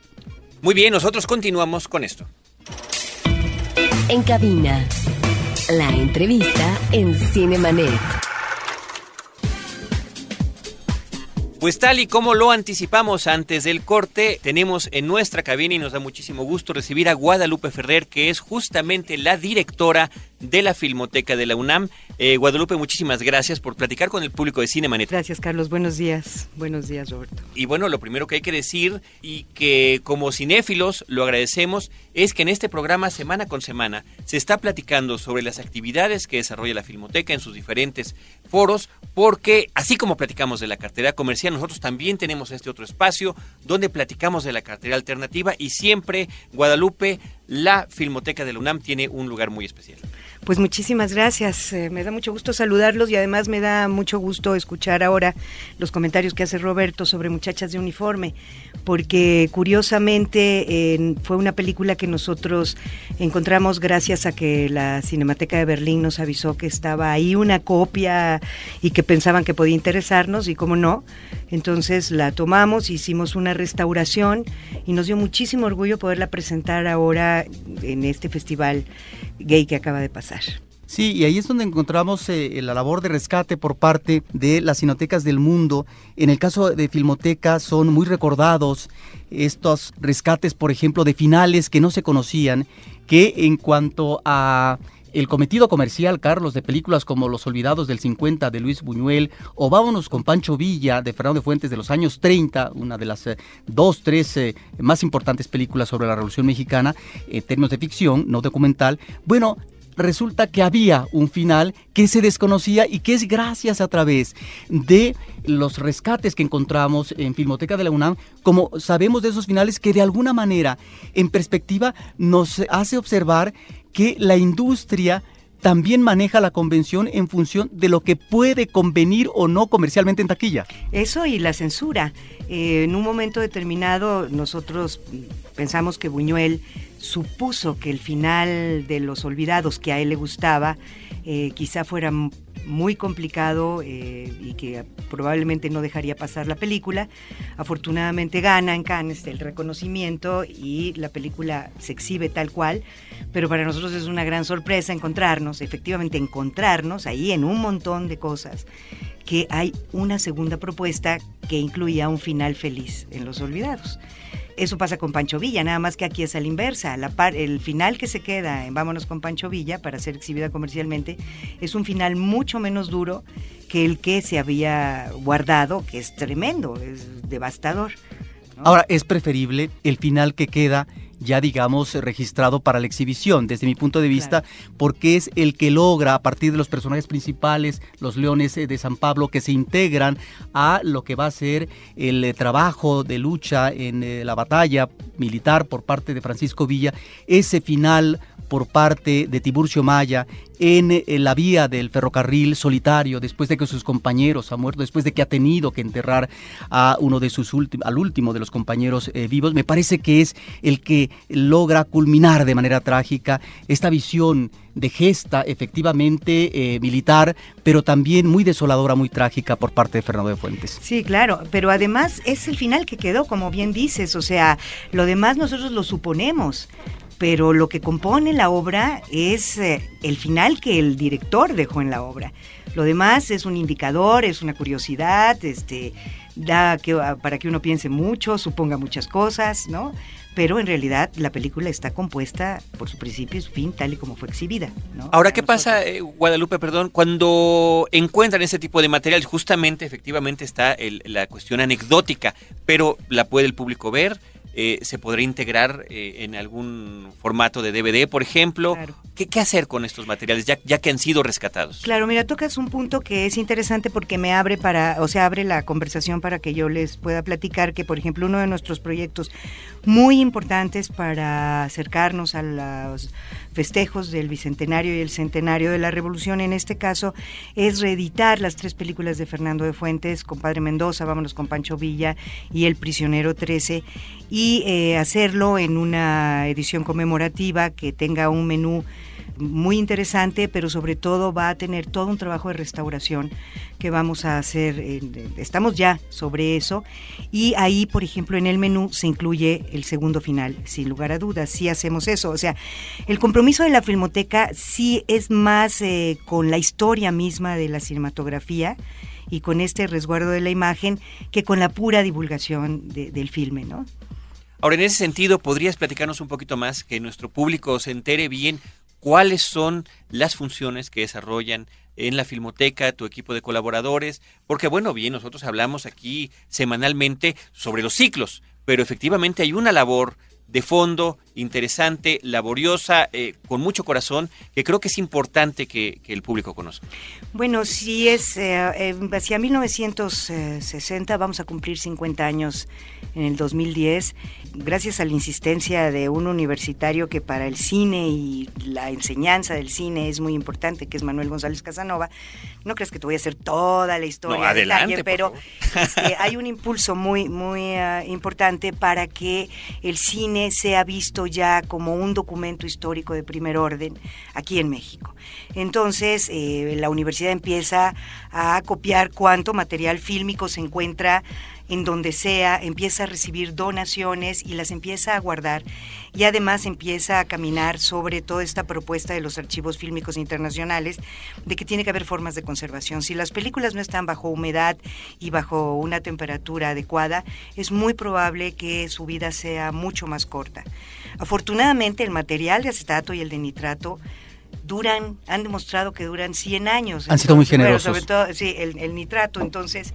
Muy bien, nosotros continuamos con esto. En cabina la entrevista en Cinemanet. Pues tal y como lo anticipamos antes del corte, tenemos en nuestra cabina y nos da muchísimo gusto recibir a Guadalupe Ferrer, que es justamente la directora de la Filmoteca de la UNAM. Eh, Guadalupe, muchísimas gracias por platicar con el público de Cinemanet. Gracias, Carlos. Buenos días. Buenos días, Roberto. Y bueno, lo primero que hay que decir y que como cinéfilos lo agradecemos es que en este programa semana con semana se está platicando sobre las actividades que desarrolla la Filmoteca en sus diferentes foros, porque así como platicamos de la cartera comercial, nosotros también tenemos este otro espacio donde platicamos de la cartera alternativa y siempre Guadalupe, la Filmoteca de la UNAM tiene un lugar muy especial. Pues muchísimas gracias. Eh, me da mucho gusto saludarlos y además me da mucho gusto escuchar ahora los comentarios que hace Roberto sobre Muchachas de Uniforme, porque curiosamente fue una película que nosotros encontramos gracias a que la Cinemateca de Berlín nos avisó que estaba ahí una copia y que pensaban que podía interesarnos y cómo no. Entonces la tomamos, hicimos una restauración y nos dio muchísimo orgullo poderla presentar ahora en este festival gay que acaba de pasar. Sí, y ahí es donde encontramos eh, la labor de rescate por parte de las cinotecas del mundo. En el caso de Filmoteca son muy recordados estos rescates, por ejemplo, de finales que no se conocían, que en cuanto a el cometido comercial, Carlos, de películas como Los Olvidados del 50 de Luis Buñuel o Vámonos con Pancho Villa de Fernando de Fuentes de los años 30, una de las eh, dos, tres eh, más importantes películas sobre la Revolución Mexicana en términos de ficción, no documental. Bueno, resulta que había un final que se desconocía y que es gracias a través de los rescates que encontramos en Filmoteca de la UNAM, como sabemos de esos finales que de alguna manera, en perspectiva, nos hace observar que la industria también maneja la convención en función de lo que puede convenir o no comercialmente en taquilla. Eso y la censura. Eh, en un momento determinado nosotros pensamos que Buñuel supuso que el final de Los Olvidados, que a él le gustaba, eh, quizá fuera muy complicado eh, y que probablemente no dejaría pasar la película. Afortunadamente gana en Cannes el reconocimiento y la película se exhibe tal cual, pero para nosotros es una gran sorpresa encontrarnos, efectivamente encontrarnos ahí en un montón de cosas, que hay una segunda propuesta que incluía un final feliz en Los Olvidados. Eso pasa con Pancho Villa, nada más que aquí es a la inversa. La el final que se queda en Vámonos con Pancho Villa para ser exhibida comercialmente es un final mucho menos duro que el que se había guardado, que es tremendo, es devastador. Ahora, es preferible el final que queda ya digamos registrado para la exhibición, desde mi punto de vista, porque es el que logra a partir de los personajes principales, los leones eh, de San Pablo, que se integran a lo que va a ser el eh, trabajo de lucha en eh, la batalla militar por parte de Francisco Villa, ese final por parte de Tiburcio Maya en, la vía del ferrocarril solitario después de que sus compañeros han muerto, después de que ha tenido que enterrar a uno de sus al último de los compañeros eh, vivos, me parece que es el que logra culminar de manera trágica esta visión de gesta efectivamente eh, militar, pero también muy desoladora, muy trágica por parte de Fernando de Fuentes. Sí, claro, pero además es el final que quedó, como bien dices, o sea, lo demás nosotros lo suponemos pero lo que compone la obra es eh, el final que el director dejó en la obra. Lo demás es un indicador, es una curiosidad, este, da que, ah, para que uno piense mucho, suponga muchas cosas, ¿no? Pero en realidad la película está compuesta por su principio y su fin, tal y como fue exhibida. Ahora, ¿qué pasa, eh, Guadalupe, perdón, cuando encuentran ese tipo de material? Justamente, efectivamente, está la cuestión anecdótica, pero ¿la puede el público ver? Eh, se podría integrar eh, en algún formato de DVD, por ejemplo. ¿Qué, ¿Qué, hacer con estos materiales ya, ya que han sido rescatados? Claro, mira, tocas un punto que es interesante porque me abre para, o sea, abre la conversación para que yo les pueda platicar que, por ejemplo, uno de nuestros proyectos muy importantes para acercarnos a los festejos del bicentenario y el centenario de la revolución, en este caso, es reeditar las tres películas de Fernando de Fuentes, Compadre Mendoza, Vámonos con Pancho Villa y El Prisionero 13, y eh, hacerlo en una edición conmemorativa que tenga un menú muy interesante, pero sobre todo va a tener todo un trabajo de restauración que vamos a hacer, estamos ya sobre eso, y ahí, por ejemplo, en el menú se incluye el segundo final, sin lugar a dudas, sí hacemos eso, o sea, el compromiso de la Filmoteca sí es más eh, con la historia misma de la cinematografía, y con este resguardo de la imagen que con la pura divulgación del filme, ¿no? Ahora, en ese sentido, ¿podrías platicarnos un poquito más, que nuestro público se entere bien cuáles son las funciones que desarrollan en la Filmoteca, tu equipo de colaboradores, porque bueno, bien, nosotros hablamos aquí semanalmente sobre los ciclos, pero efectivamente hay una labor de fondo, interesante, laboriosa, eh, con mucho corazón, que creo que es importante que, el público conozca. Bueno, si es eh, hacia 1960, vamos a cumplir 50 años en el 2010, gracias a la insistencia de un universitario que para el cine y la enseñanza del cine es muy importante, que es Manuel González Casanova. No crees que te voy a hacer toda la historia, no, adelante, pero este, hay un impulso muy, muy ah, importante para que el cine cine sea visto ya como un documento histórico de primer orden aquí en México. Entonces, eh, la universidad empieza a copiar cuánto material fílmico se encuentra en donde sea, empieza a recibir donaciones y las empieza a guardar y además empieza a caminar sobre toda esta propuesta de los archivos fílmicos internacionales de que tiene que haber formas de conservación. Si las películas no están bajo humedad y bajo una temperatura adecuada, es muy probable que su vida sea mucho más corta. Afortunadamente el material de acetato y el de nitrato duran, han demostrado que duran 100 años. Han sido muy generosos. sobre todo, sí, el, el nitrato, entonces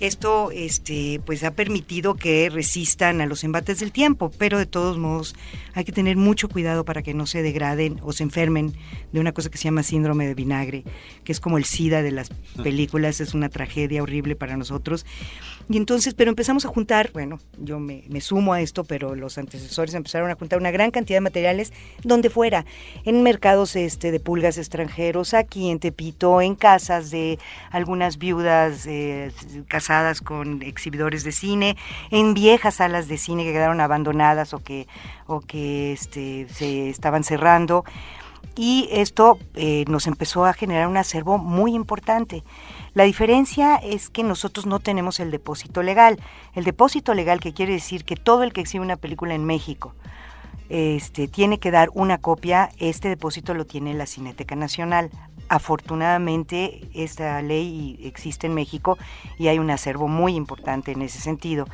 esto este, pues ha permitido que resistan a los embates del tiempo, pero de todos modos hay que tener mucho cuidado para que no se degraden o se enfermen de una cosa que se llama síndrome de vinagre, que es como el SIDA de las películas, es una tragedia horrible para nosotros. Y entonces, pero empezamos a juntar, bueno, yo me, me sumo a esto, pero los antecesores empezaron a juntar una gran cantidad de materiales donde fuera, en mercados este, de pulgas extranjeros, aquí en Tepito, en casas de algunas viudas eh, casadas con exhibidores de cine, en viejas salas de cine que quedaron abandonadas o que, o que este, se estaban cerrando. Y esto eh, nos empezó a generar un acervo muy importante. La diferencia es que nosotros no tenemos el depósito legal. El depósito legal que quiere decir que todo el que exhibe una película en México este, tiene que dar una copia, este depósito lo tiene la Cineteca Nacional. Afortunadamente esta ley existe en México y hay un acervo muy importante en ese sentido.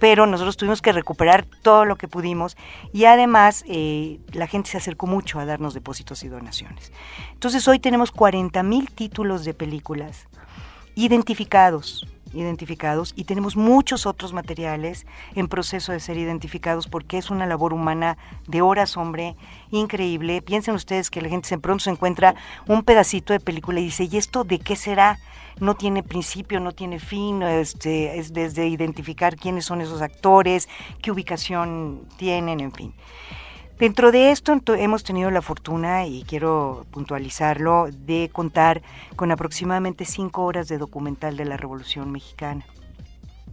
Pero nosotros tuvimos que recuperar todo lo que pudimos y además eh, la gente se acercó mucho a darnos depósitos y donaciones. Entonces hoy tenemos 40 mil títulos de películas identificados, identificados y tenemos muchos otros materiales en proceso de ser identificados porque es una labor humana de horas, hombre, increíble. Piensen ustedes que la gente se pronto se encuentra un pedacito de película y dice, ¿y esto de qué será? No tiene principio, no tiene fin, este, es desde identificar quiénes son esos actores, qué ubicación tienen, en fin. Dentro de esto hemos tenido la fortuna, y quiero puntualizarlo, de contar con aproximadamente cinco horas de documental de la Revolución Mexicana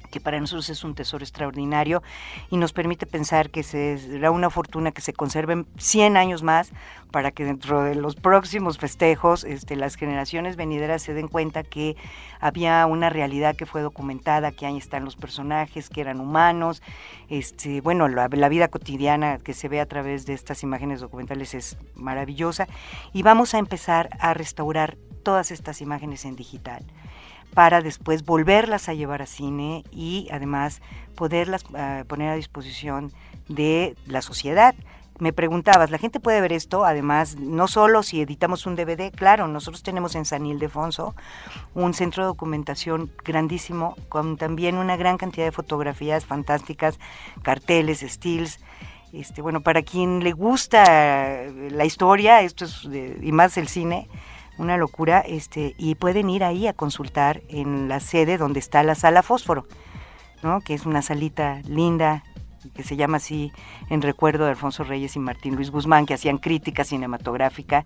que para nosotros es un tesoro extraordinario y nos permite pensar que será una fortuna que se conserven 100 años más para que dentro de los próximos festejos este, las generaciones venideras se den cuenta que había una realidad que fue documentada, que ahí están los personajes, que eran humanos, este, bueno, la, la vida cotidiana que se ve a través de estas imágenes documentales es maravillosa. Y vamos a empezar a restaurar todas estas imágenes en digital para después volverlas a llevar a cine y además poderlas uh, poner a disposición de la sociedad. Me preguntabas, ¿la gente puede ver esto? Además, no solo si editamos un DVD, claro, nosotros tenemos en San Ildefonso un centro de documentación grandísimo, con también una gran cantidad de fotografías fantásticas, carteles, stills, este, bueno, para quien le gusta la historia, esto es de, y más el cine, una locura, este, y pueden ir ahí a consultar en la sede donde está la sala Fósforo, ¿no? que es una salita linda, que se llama así en recuerdo de Alfonso Reyes y Martín Luis Guzmán, que hacían crítica cinematográfica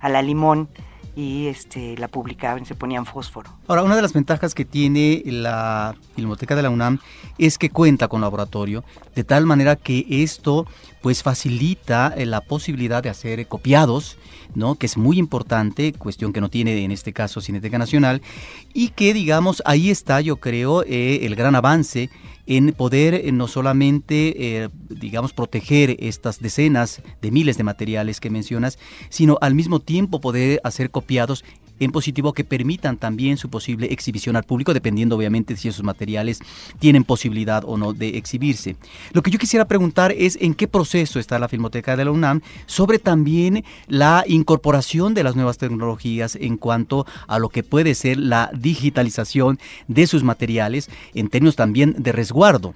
a la limón y este, la publicaban, se ponían fósforo. Ahora, una de las ventajas que tiene la Filmoteca de la UNAM es que cuenta con laboratorio, de tal manera que esto pues facilita eh, la posibilidad de hacer copiados, ¿no? que es muy importante, cuestión que no tiene en este caso Cineteca Nacional, y que digamos ahí está yo creo eh, el gran avance en poder eh, no solamente, eh, digamos, proteger estas decenas de miles de materiales que mencionas, sino al mismo tiempo poder hacer copiados en positivo que permitan también su posible exhibición al público, dependiendo obviamente si esos materiales tienen posibilidad o no de exhibirse. Lo que yo quisiera preguntar es en qué proceso está la Filmoteca de la UNAM sobre también la incorporación de las nuevas tecnologías en cuanto a lo que puede ser la digitalización de sus materiales en términos también de resguardo.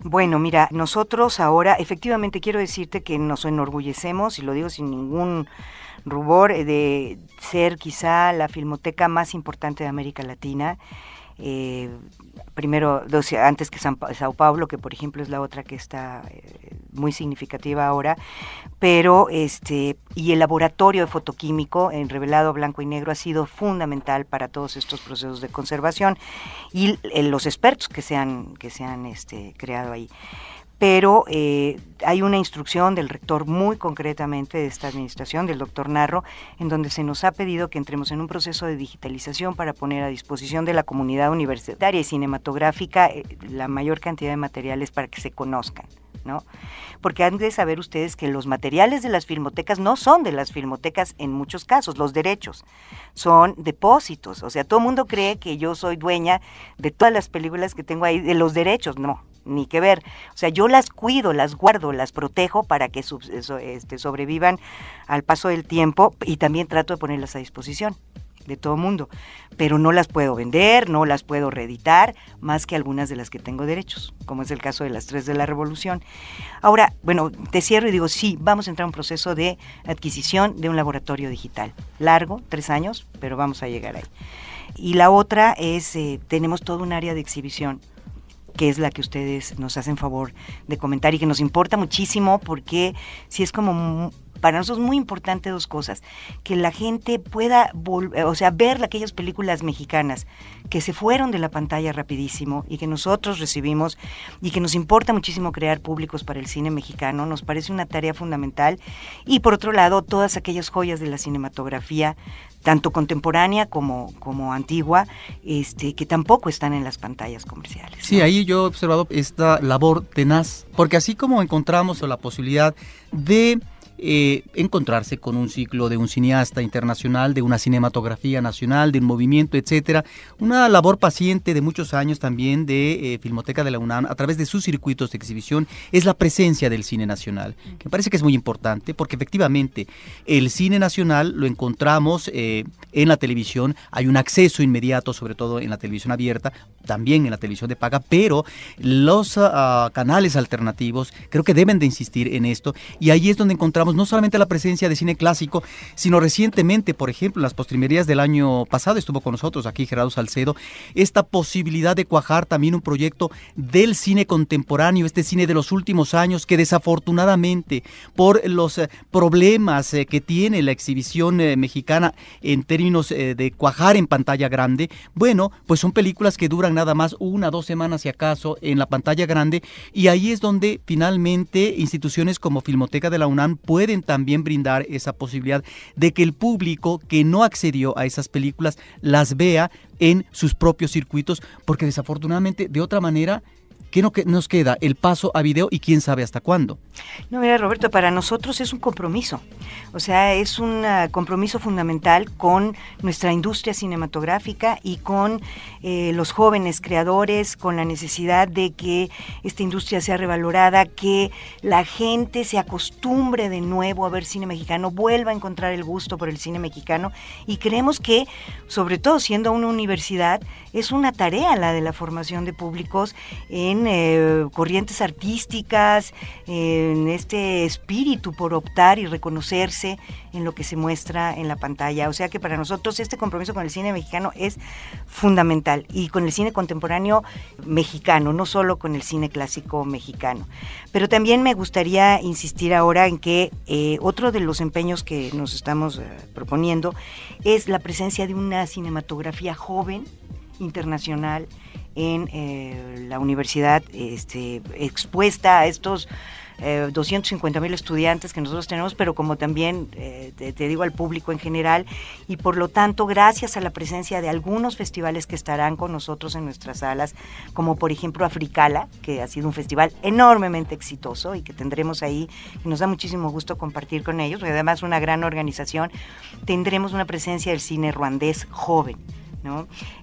Bueno, mira, nosotros ahora, efectivamente quiero decirte que nos enorgullecemos, y lo digo sin ningún rubor, eh, de ser quizá la filmoteca más importante de América Latina. Eh, primero, antes que Sao Paulo, que por ejemplo es la otra que está eh, muy significativa ahora, pero este, y el laboratorio de fotoquímico en revelado blanco y negro ha sido fundamental para todos estos procesos de conservación y los expertos que se han, que este, creado ahí. Pero eh, hay una instrucción del rector muy concretamente de esta administración, del doctor Narro, en donde se nos ha pedido que entremos en un proceso de digitalización para poner a disposición de la comunidad universitaria y cinematográfica eh, la mayor cantidad de materiales para que se conozcan. ¿no? Porque han de saber ustedes que los materiales de las filmotecas no son de las filmotecas en muchos casos, los derechos, son depósitos. O sea, todo el mundo cree que yo soy dueña de todas las películas que tengo ahí, de los derechos, no, ni que ver. O sea, yo las cuido, las guardo, las protejo para que este, sobrevivan al paso del tiempo y también trato de ponerlas a disposición de todo mundo, pero no las puedo vender, no las puedo reeditar, más que algunas de las que tengo derechos, como es el caso de las tres de la revolución. Ahora, bueno, te cierro y digo, sí, vamos a entrar a un proceso de adquisición de un laboratorio digital, largo, tres años, pero vamos a llegar ahí. Y la otra es, eh, tenemos todo un área de exhibición que es la que ustedes nos hacen favor de comentar y que nos importa muchísimo porque si es como para nosotros es muy importante dos cosas, que la gente pueda volver, o sea, ver aquellas películas mexicanas que se fueron de la pantalla rapidísimo y que nosotros recibimos y que nos importa muchísimo crear públicos para el cine mexicano, nos parece una tarea fundamental y por otro lado todas aquellas joyas de la cinematografía tanto contemporánea como, como antigua, este, que tampoco están en las pantallas comerciales. Sí, ahí yo he observado esta labor tenaz, porque así como encontramos la posibilidad de eh, encontrarse con un ciclo de un cineasta internacional, de una cinematografía nacional, de un movimiento, etcétera. Una labor paciente de muchos años también de eh, Filmoteca de la UNAM a través de sus circuitos de exhibición es la presencia del cine nacional, que me parece que es muy importante porque efectivamente el cine nacional lo encontramos eh, en la televisión, hay un acceso inmediato, sobre todo en la televisión abierta, también en la televisión de paga, pero los ah, canales alternativos creo que deben de insistir en esto y ahí es donde encontramos no solamente la presencia de cine clásico, sino recientemente, por ejemplo, en las postrimerías del año pasado estuvo con nosotros aquí Gerardo Salcedo, esta posibilidad de cuajar también un proyecto del cine contemporáneo, este cine de los últimos años que desafortunadamente por los eh, problemas eh, que tiene la exhibición eh, mexicana en términos de cuajar en pantalla grande, bueno, pues son películas que duran nada más una, dos semanas si acaso en la pantalla grande y ahí es donde finalmente instituciones como Filmoteca de la UNAM pueden también brindar esa posibilidad de que el público que no accedió a esas películas las vea en sus propios circuitos, porque desafortunadamente de otra manera ¿Qué nos queda? El paso a video y quién sabe hasta cuándo. No, mira, Roberto, para nosotros es un compromiso. O sea, es un ah, compromiso fundamental con nuestra industria cinematográfica y con eh, los jóvenes creadores, con la necesidad de que esta industria sea revalorada, que la gente se acostumbre de nuevo a ver cine mexicano, vuelva a encontrar el gusto por el cine mexicano. Y creemos que, sobre todo siendo una universidad, es una tarea la de la formación de públicos en eh, corrientes artísticas, en este espíritu por optar y reconocerse en lo que se muestra en la pantalla. O sea que para nosotros este compromiso con el cine mexicano es fundamental y con el cine contemporáneo mexicano, no solo con el cine clásico mexicano. Pero también me gustaría insistir ahora en que eh, otro de los empeños que nos estamos eh, proponiendo es la presencia de una cinematografía joven, internacional, en eh, la universidad este, expuesta a estos 250 eh, mil estudiantes que nosotros tenemos, pero como también eh, te, digo al público en general, y por lo tanto, gracias a la presencia de algunos festivales que estarán con nosotros en nuestras salas, como por ejemplo Africala, que ha sido un festival enormemente exitoso y que tendremos ahí, y nos da muchísimo gusto compartir con ellos, además una gran organización, tendremos una presencia del cine ruandés joven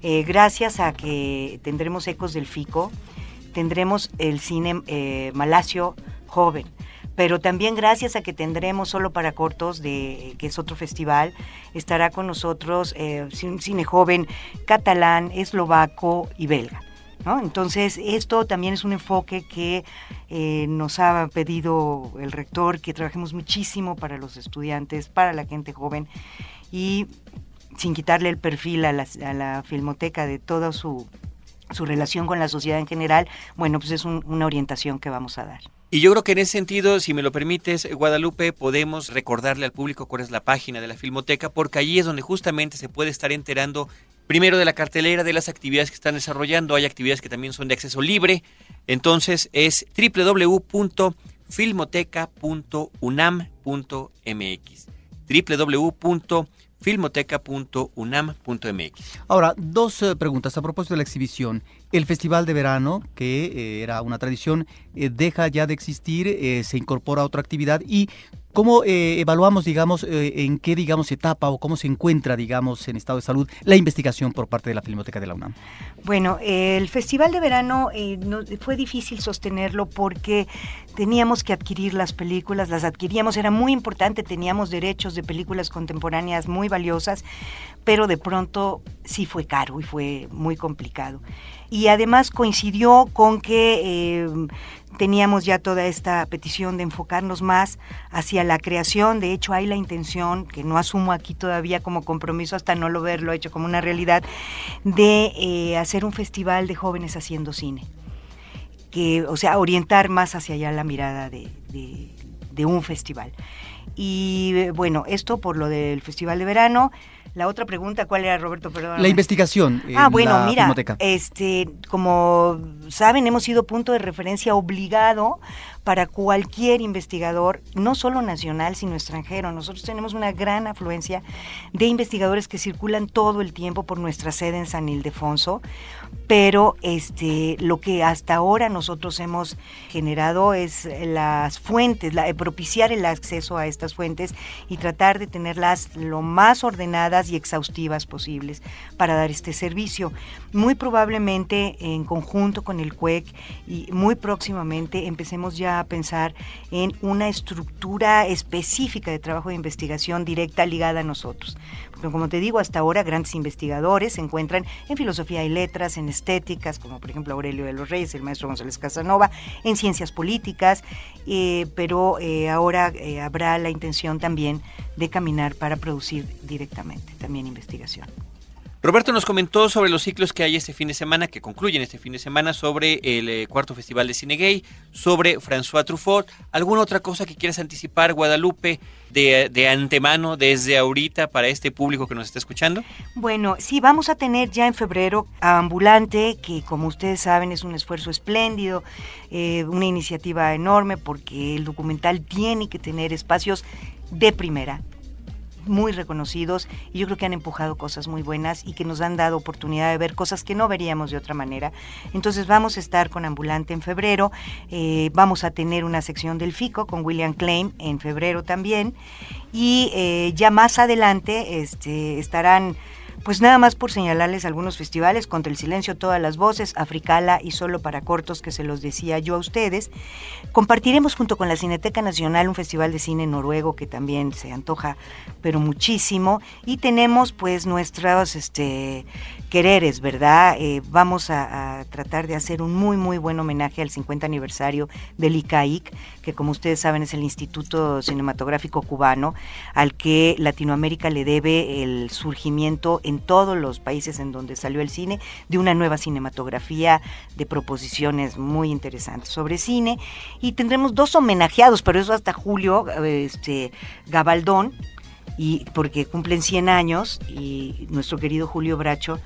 eh, gracias a que tendremos Ecos del Fico, tendremos el cine eh, Malasio joven, pero también gracias a que tendremos solo para cortos, de, que es otro festival, estará con nosotros eh, un cine joven catalán, eslovaco y belga. Entonces, esto también es un enfoque que nos ha pedido el rector, que trabajemos muchísimo para los estudiantes, para la gente joven y sin quitarle el perfil a la, filmoteca de toda su, relación con la sociedad en general, bueno, pues es una orientación que vamos a dar. Y yo creo que en ese sentido, si me lo permites, Guadalupe, podemos recordarle al público cuál es la página de la Filmoteca, porque allí es donde justamente se puede estar enterando primero de la cartelera de las actividades que están desarrollando. Hay actividades que también son de acceso libre. Entonces es www.filmoteca.unam.mx www.filmoteca.unam.mx Ahora, dos eh, preguntas a propósito de la exhibición. El Festival de Verano, que eh, era una tradición, eh, deja ya de existir, eh, se incorpora a otra actividad y ¿cómo evaluamos, digamos, en qué, digamos, etapa o cómo se encuentra, digamos, en estado de salud la investigación por parte de la Filmoteca de la UNAM? Bueno, el Festival de Verano no- fue difícil sostenerlo porque teníamos que adquirir las películas, las adquiríamos, era muy importante, teníamos derechos de películas contemporáneas muy valiosas, pero de pronto sí fue caro y fue muy complicado. Y además coincidió con que eh, teníamos ya toda esta petición de enfocarnos más hacia la creación. De hecho, hay la intención, que no asumo aquí todavía como compromiso hasta no lo verlo hecho como una realidad, de eh, hacer un festival de jóvenes haciendo cine. Que, o sea, orientar más hacia allá la mirada de, un festival. Y eh, bueno, esto por lo del festival de verano. La otra pregunta, ¿cuál era, Roberto? Perdón. La investigación. Ah, bueno, la mira, Filmoteca. este, como saben, hemos sido punto de referencia obligado para cualquier investigador, no solo nacional, sino extranjero. Nosotros tenemos una gran afluencia de investigadores que circulan todo el tiempo por nuestra sede en San Ildefonso, pero este, lo que hasta ahora nosotros hemos generado es las fuentes, la, propiciar el acceso a estas fuentes y tratar de tenerlas lo más ordenadas y exhaustivas posibles para dar este servicio. Muy probablemente en conjunto con el CUEC y muy próximamente empecemos ya a pensar en una estructura específica de trabajo de investigación directa ligada a nosotros. Porque como te digo, hasta ahora grandes investigadores se encuentran en filosofía y letras, en estéticas, como por ejemplo Aurelio de los Reyes, el maestro González Casanova, en ciencias políticas, eh, pero eh, ahora eh, habrá la intención también de caminar para producir directamente también investigación. Roberto nos comentó sobre los ciclos que hay este fin de semana, que concluyen este fin de semana, sobre el eh, cuarto Festival de Cine Gay, sobre François Truffaut. ¿Alguna otra cosa que quieras anticipar, Guadalupe, de, antemano, desde ahorita, para este público que nos está escuchando? Bueno, sí, vamos a tener ya en febrero a Ambulante, que como ustedes saben es un esfuerzo espléndido, eh, una iniciativa enorme, porque el documental tiene que tener espacios de primera, muy reconocidos y yo creo que han empujado cosas muy buenas y que nos han dado oportunidad de ver cosas que no veríamos de otra manera. Entonces vamos a estar con Ambulante en febrero, eh, vamos a tener una sección del FICO con William Klein en febrero también y eh, ya más adelante este, estarán pues nada más por señalarles algunos festivales, Contra el Silencio, Todas las Voces, Africala y Solo para Cortos, que se los decía yo a ustedes. Compartiremos junto con la Cineteca Nacional un festival de cine noruego que también se antoja, pero muchísimo. Y tenemos pues nuestros este, quereres, ¿verdad? Eh, vamos a, a, tratar de hacer un muy, muy buen homenaje al 50 aniversario del ICAIC, que como ustedes saben es el Instituto Cinematográfico Cubano, al que Latinoamérica le debe el surgimiento en todos los países en donde salió el cine de una nueva cinematografía de proposiciones muy interesantes sobre cine. Y tendremos dos homenajeados, pero eso hasta julio, este Gabaldón y porque cumplen 100 años y nuestro querido Julio Bracho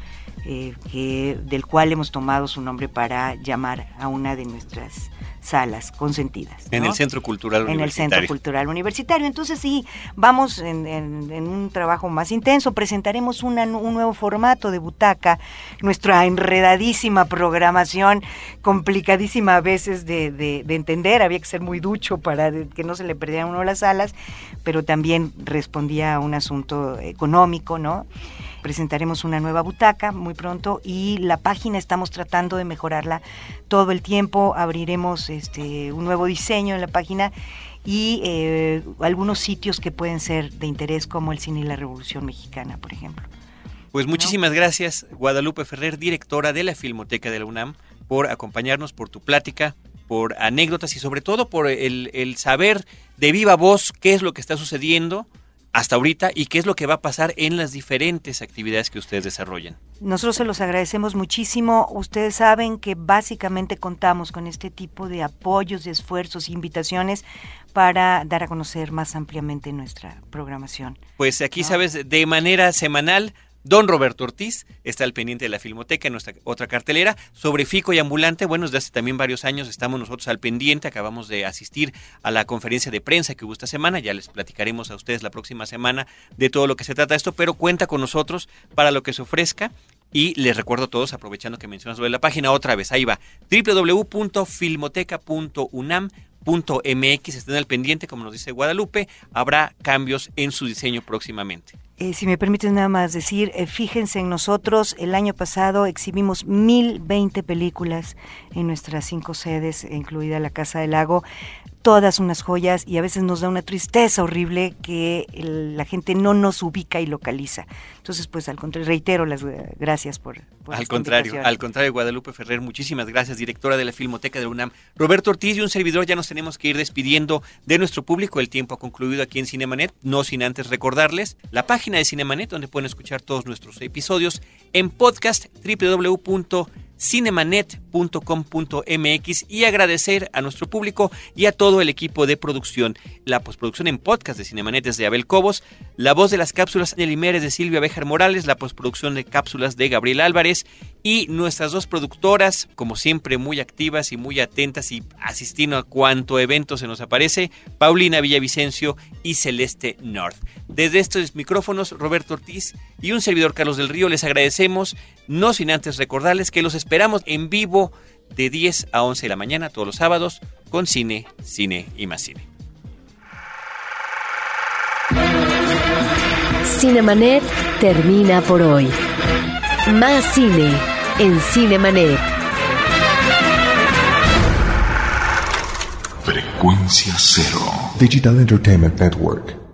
eh, que del cual hemos tomado su nombre para llamar a una de nuestras salas consentidas. En el Centro Cultural En Universitario. el Centro Cultural Universitario. Entonces sí, vamos en, en, en un trabajo más intenso. Presentaremos una, un nuevo formato de butaca, nuestra enredadísima programación, complicadísima a veces de, de, de entender. Había que ser muy ducho para que no se le perdieran uno las alas, pero también respondía a un asunto económico, ¿no? Presentaremos una nueva butaca muy pronto y la página estamos tratando de mejorarla todo el tiempo. Abriremos este un nuevo diseño en la página y eh, algunos sitios que pueden ser de interés como el cine y la Revolución Mexicana, por ejemplo. Pues muchísimas ¿No? gracias, Guadalupe Ferrer, directora de la Filmoteca de la UNAM, por acompañarnos, por tu plática, por anécdotas y sobre todo por el, el saber de viva voz qué es lo que está sucediendo hasta ahorita y qué es lo que va a pasar en las diferentes actividades que ustedes desarrollan. Nosotros se los agradecemos muchísimo. Ustedes saben que básicamente contamos con este tipo de apoyos, de esfuerzos, invitaciones para dar a conocer más ampliamente nuestra programación. Pues aquí, ¿no? sabes, de manera semanal Don Roberto Ortiz está al pendiente de la Filmoteca en nuestra otra cartelera. Sobre Fico y Ambulante, bueno, desde hace también varios años estamos nosotros al pendiente. Acabamos de asistir a la conferencia de prensa que hubo esta semana. Ya les platicaremos a ustedes la próxima semana de todo lo que se trata esto, pero cuenta con nosotros para lo que se ofrezca. Y les recuerdo a todos, aprovechando que mencionas sobre la página otra vez, ahí va, www.filmoteca.unam.mx, estén al pendiente, como nos dice Guadalupe, habrá cambios en su diseño próximamente. Eh, si me permites nada más decir, eh, fíjense en nosotros, el año pasado exhibimos 1020 películas en nuestras cinco sedes, incluida la Casa del Lago todas unas joyas y a veces nos da una tristeza horrible que la gente no nos ubica y localiza. Entonces, pues al contrario, reitero las eh, gracias por... al contrario, al contrario, Guadalupe Ferrer, muchísimas gracias, directora de la Filmoteca de la UNAM. Roberto Ortiz y un servidor, ya nos tenemos que ir despidiendo de nuestro público. El tiempo ha concluido aquí en Cinemanet, no sin antes recordarles la página de Cinemanet, donde pueden escuchar todos nuestros episodios en podcast www cinemanet.com.mx y agradecer a nuestro público y a todo el equipo de producción. La postproducción en podcast de Cinemanet es de Abel Cobos, la voz de las cápsulas de Limeres de Silvia Bejar Morales, la postproducción de cápsulas de Gabriel Álvarez y nuestras dos productoras, como siempre, muy activas y muy atentas y asistiendo a cuanto evento se nos aparece, Paulina Villavicencio y Celeste North. Desde estos micrófonos, Roberto Ortiz y un servidor Carlos del Río les agradecemos, no sin antes recordarles que los esperamos en vivo de 10 a 11 de la mañana todos los sábados con cine, cine y más cine. Cinemanet termina por hoy. Más cine en Cinemanet. Frecuencia cero. Digital Entertainment Network.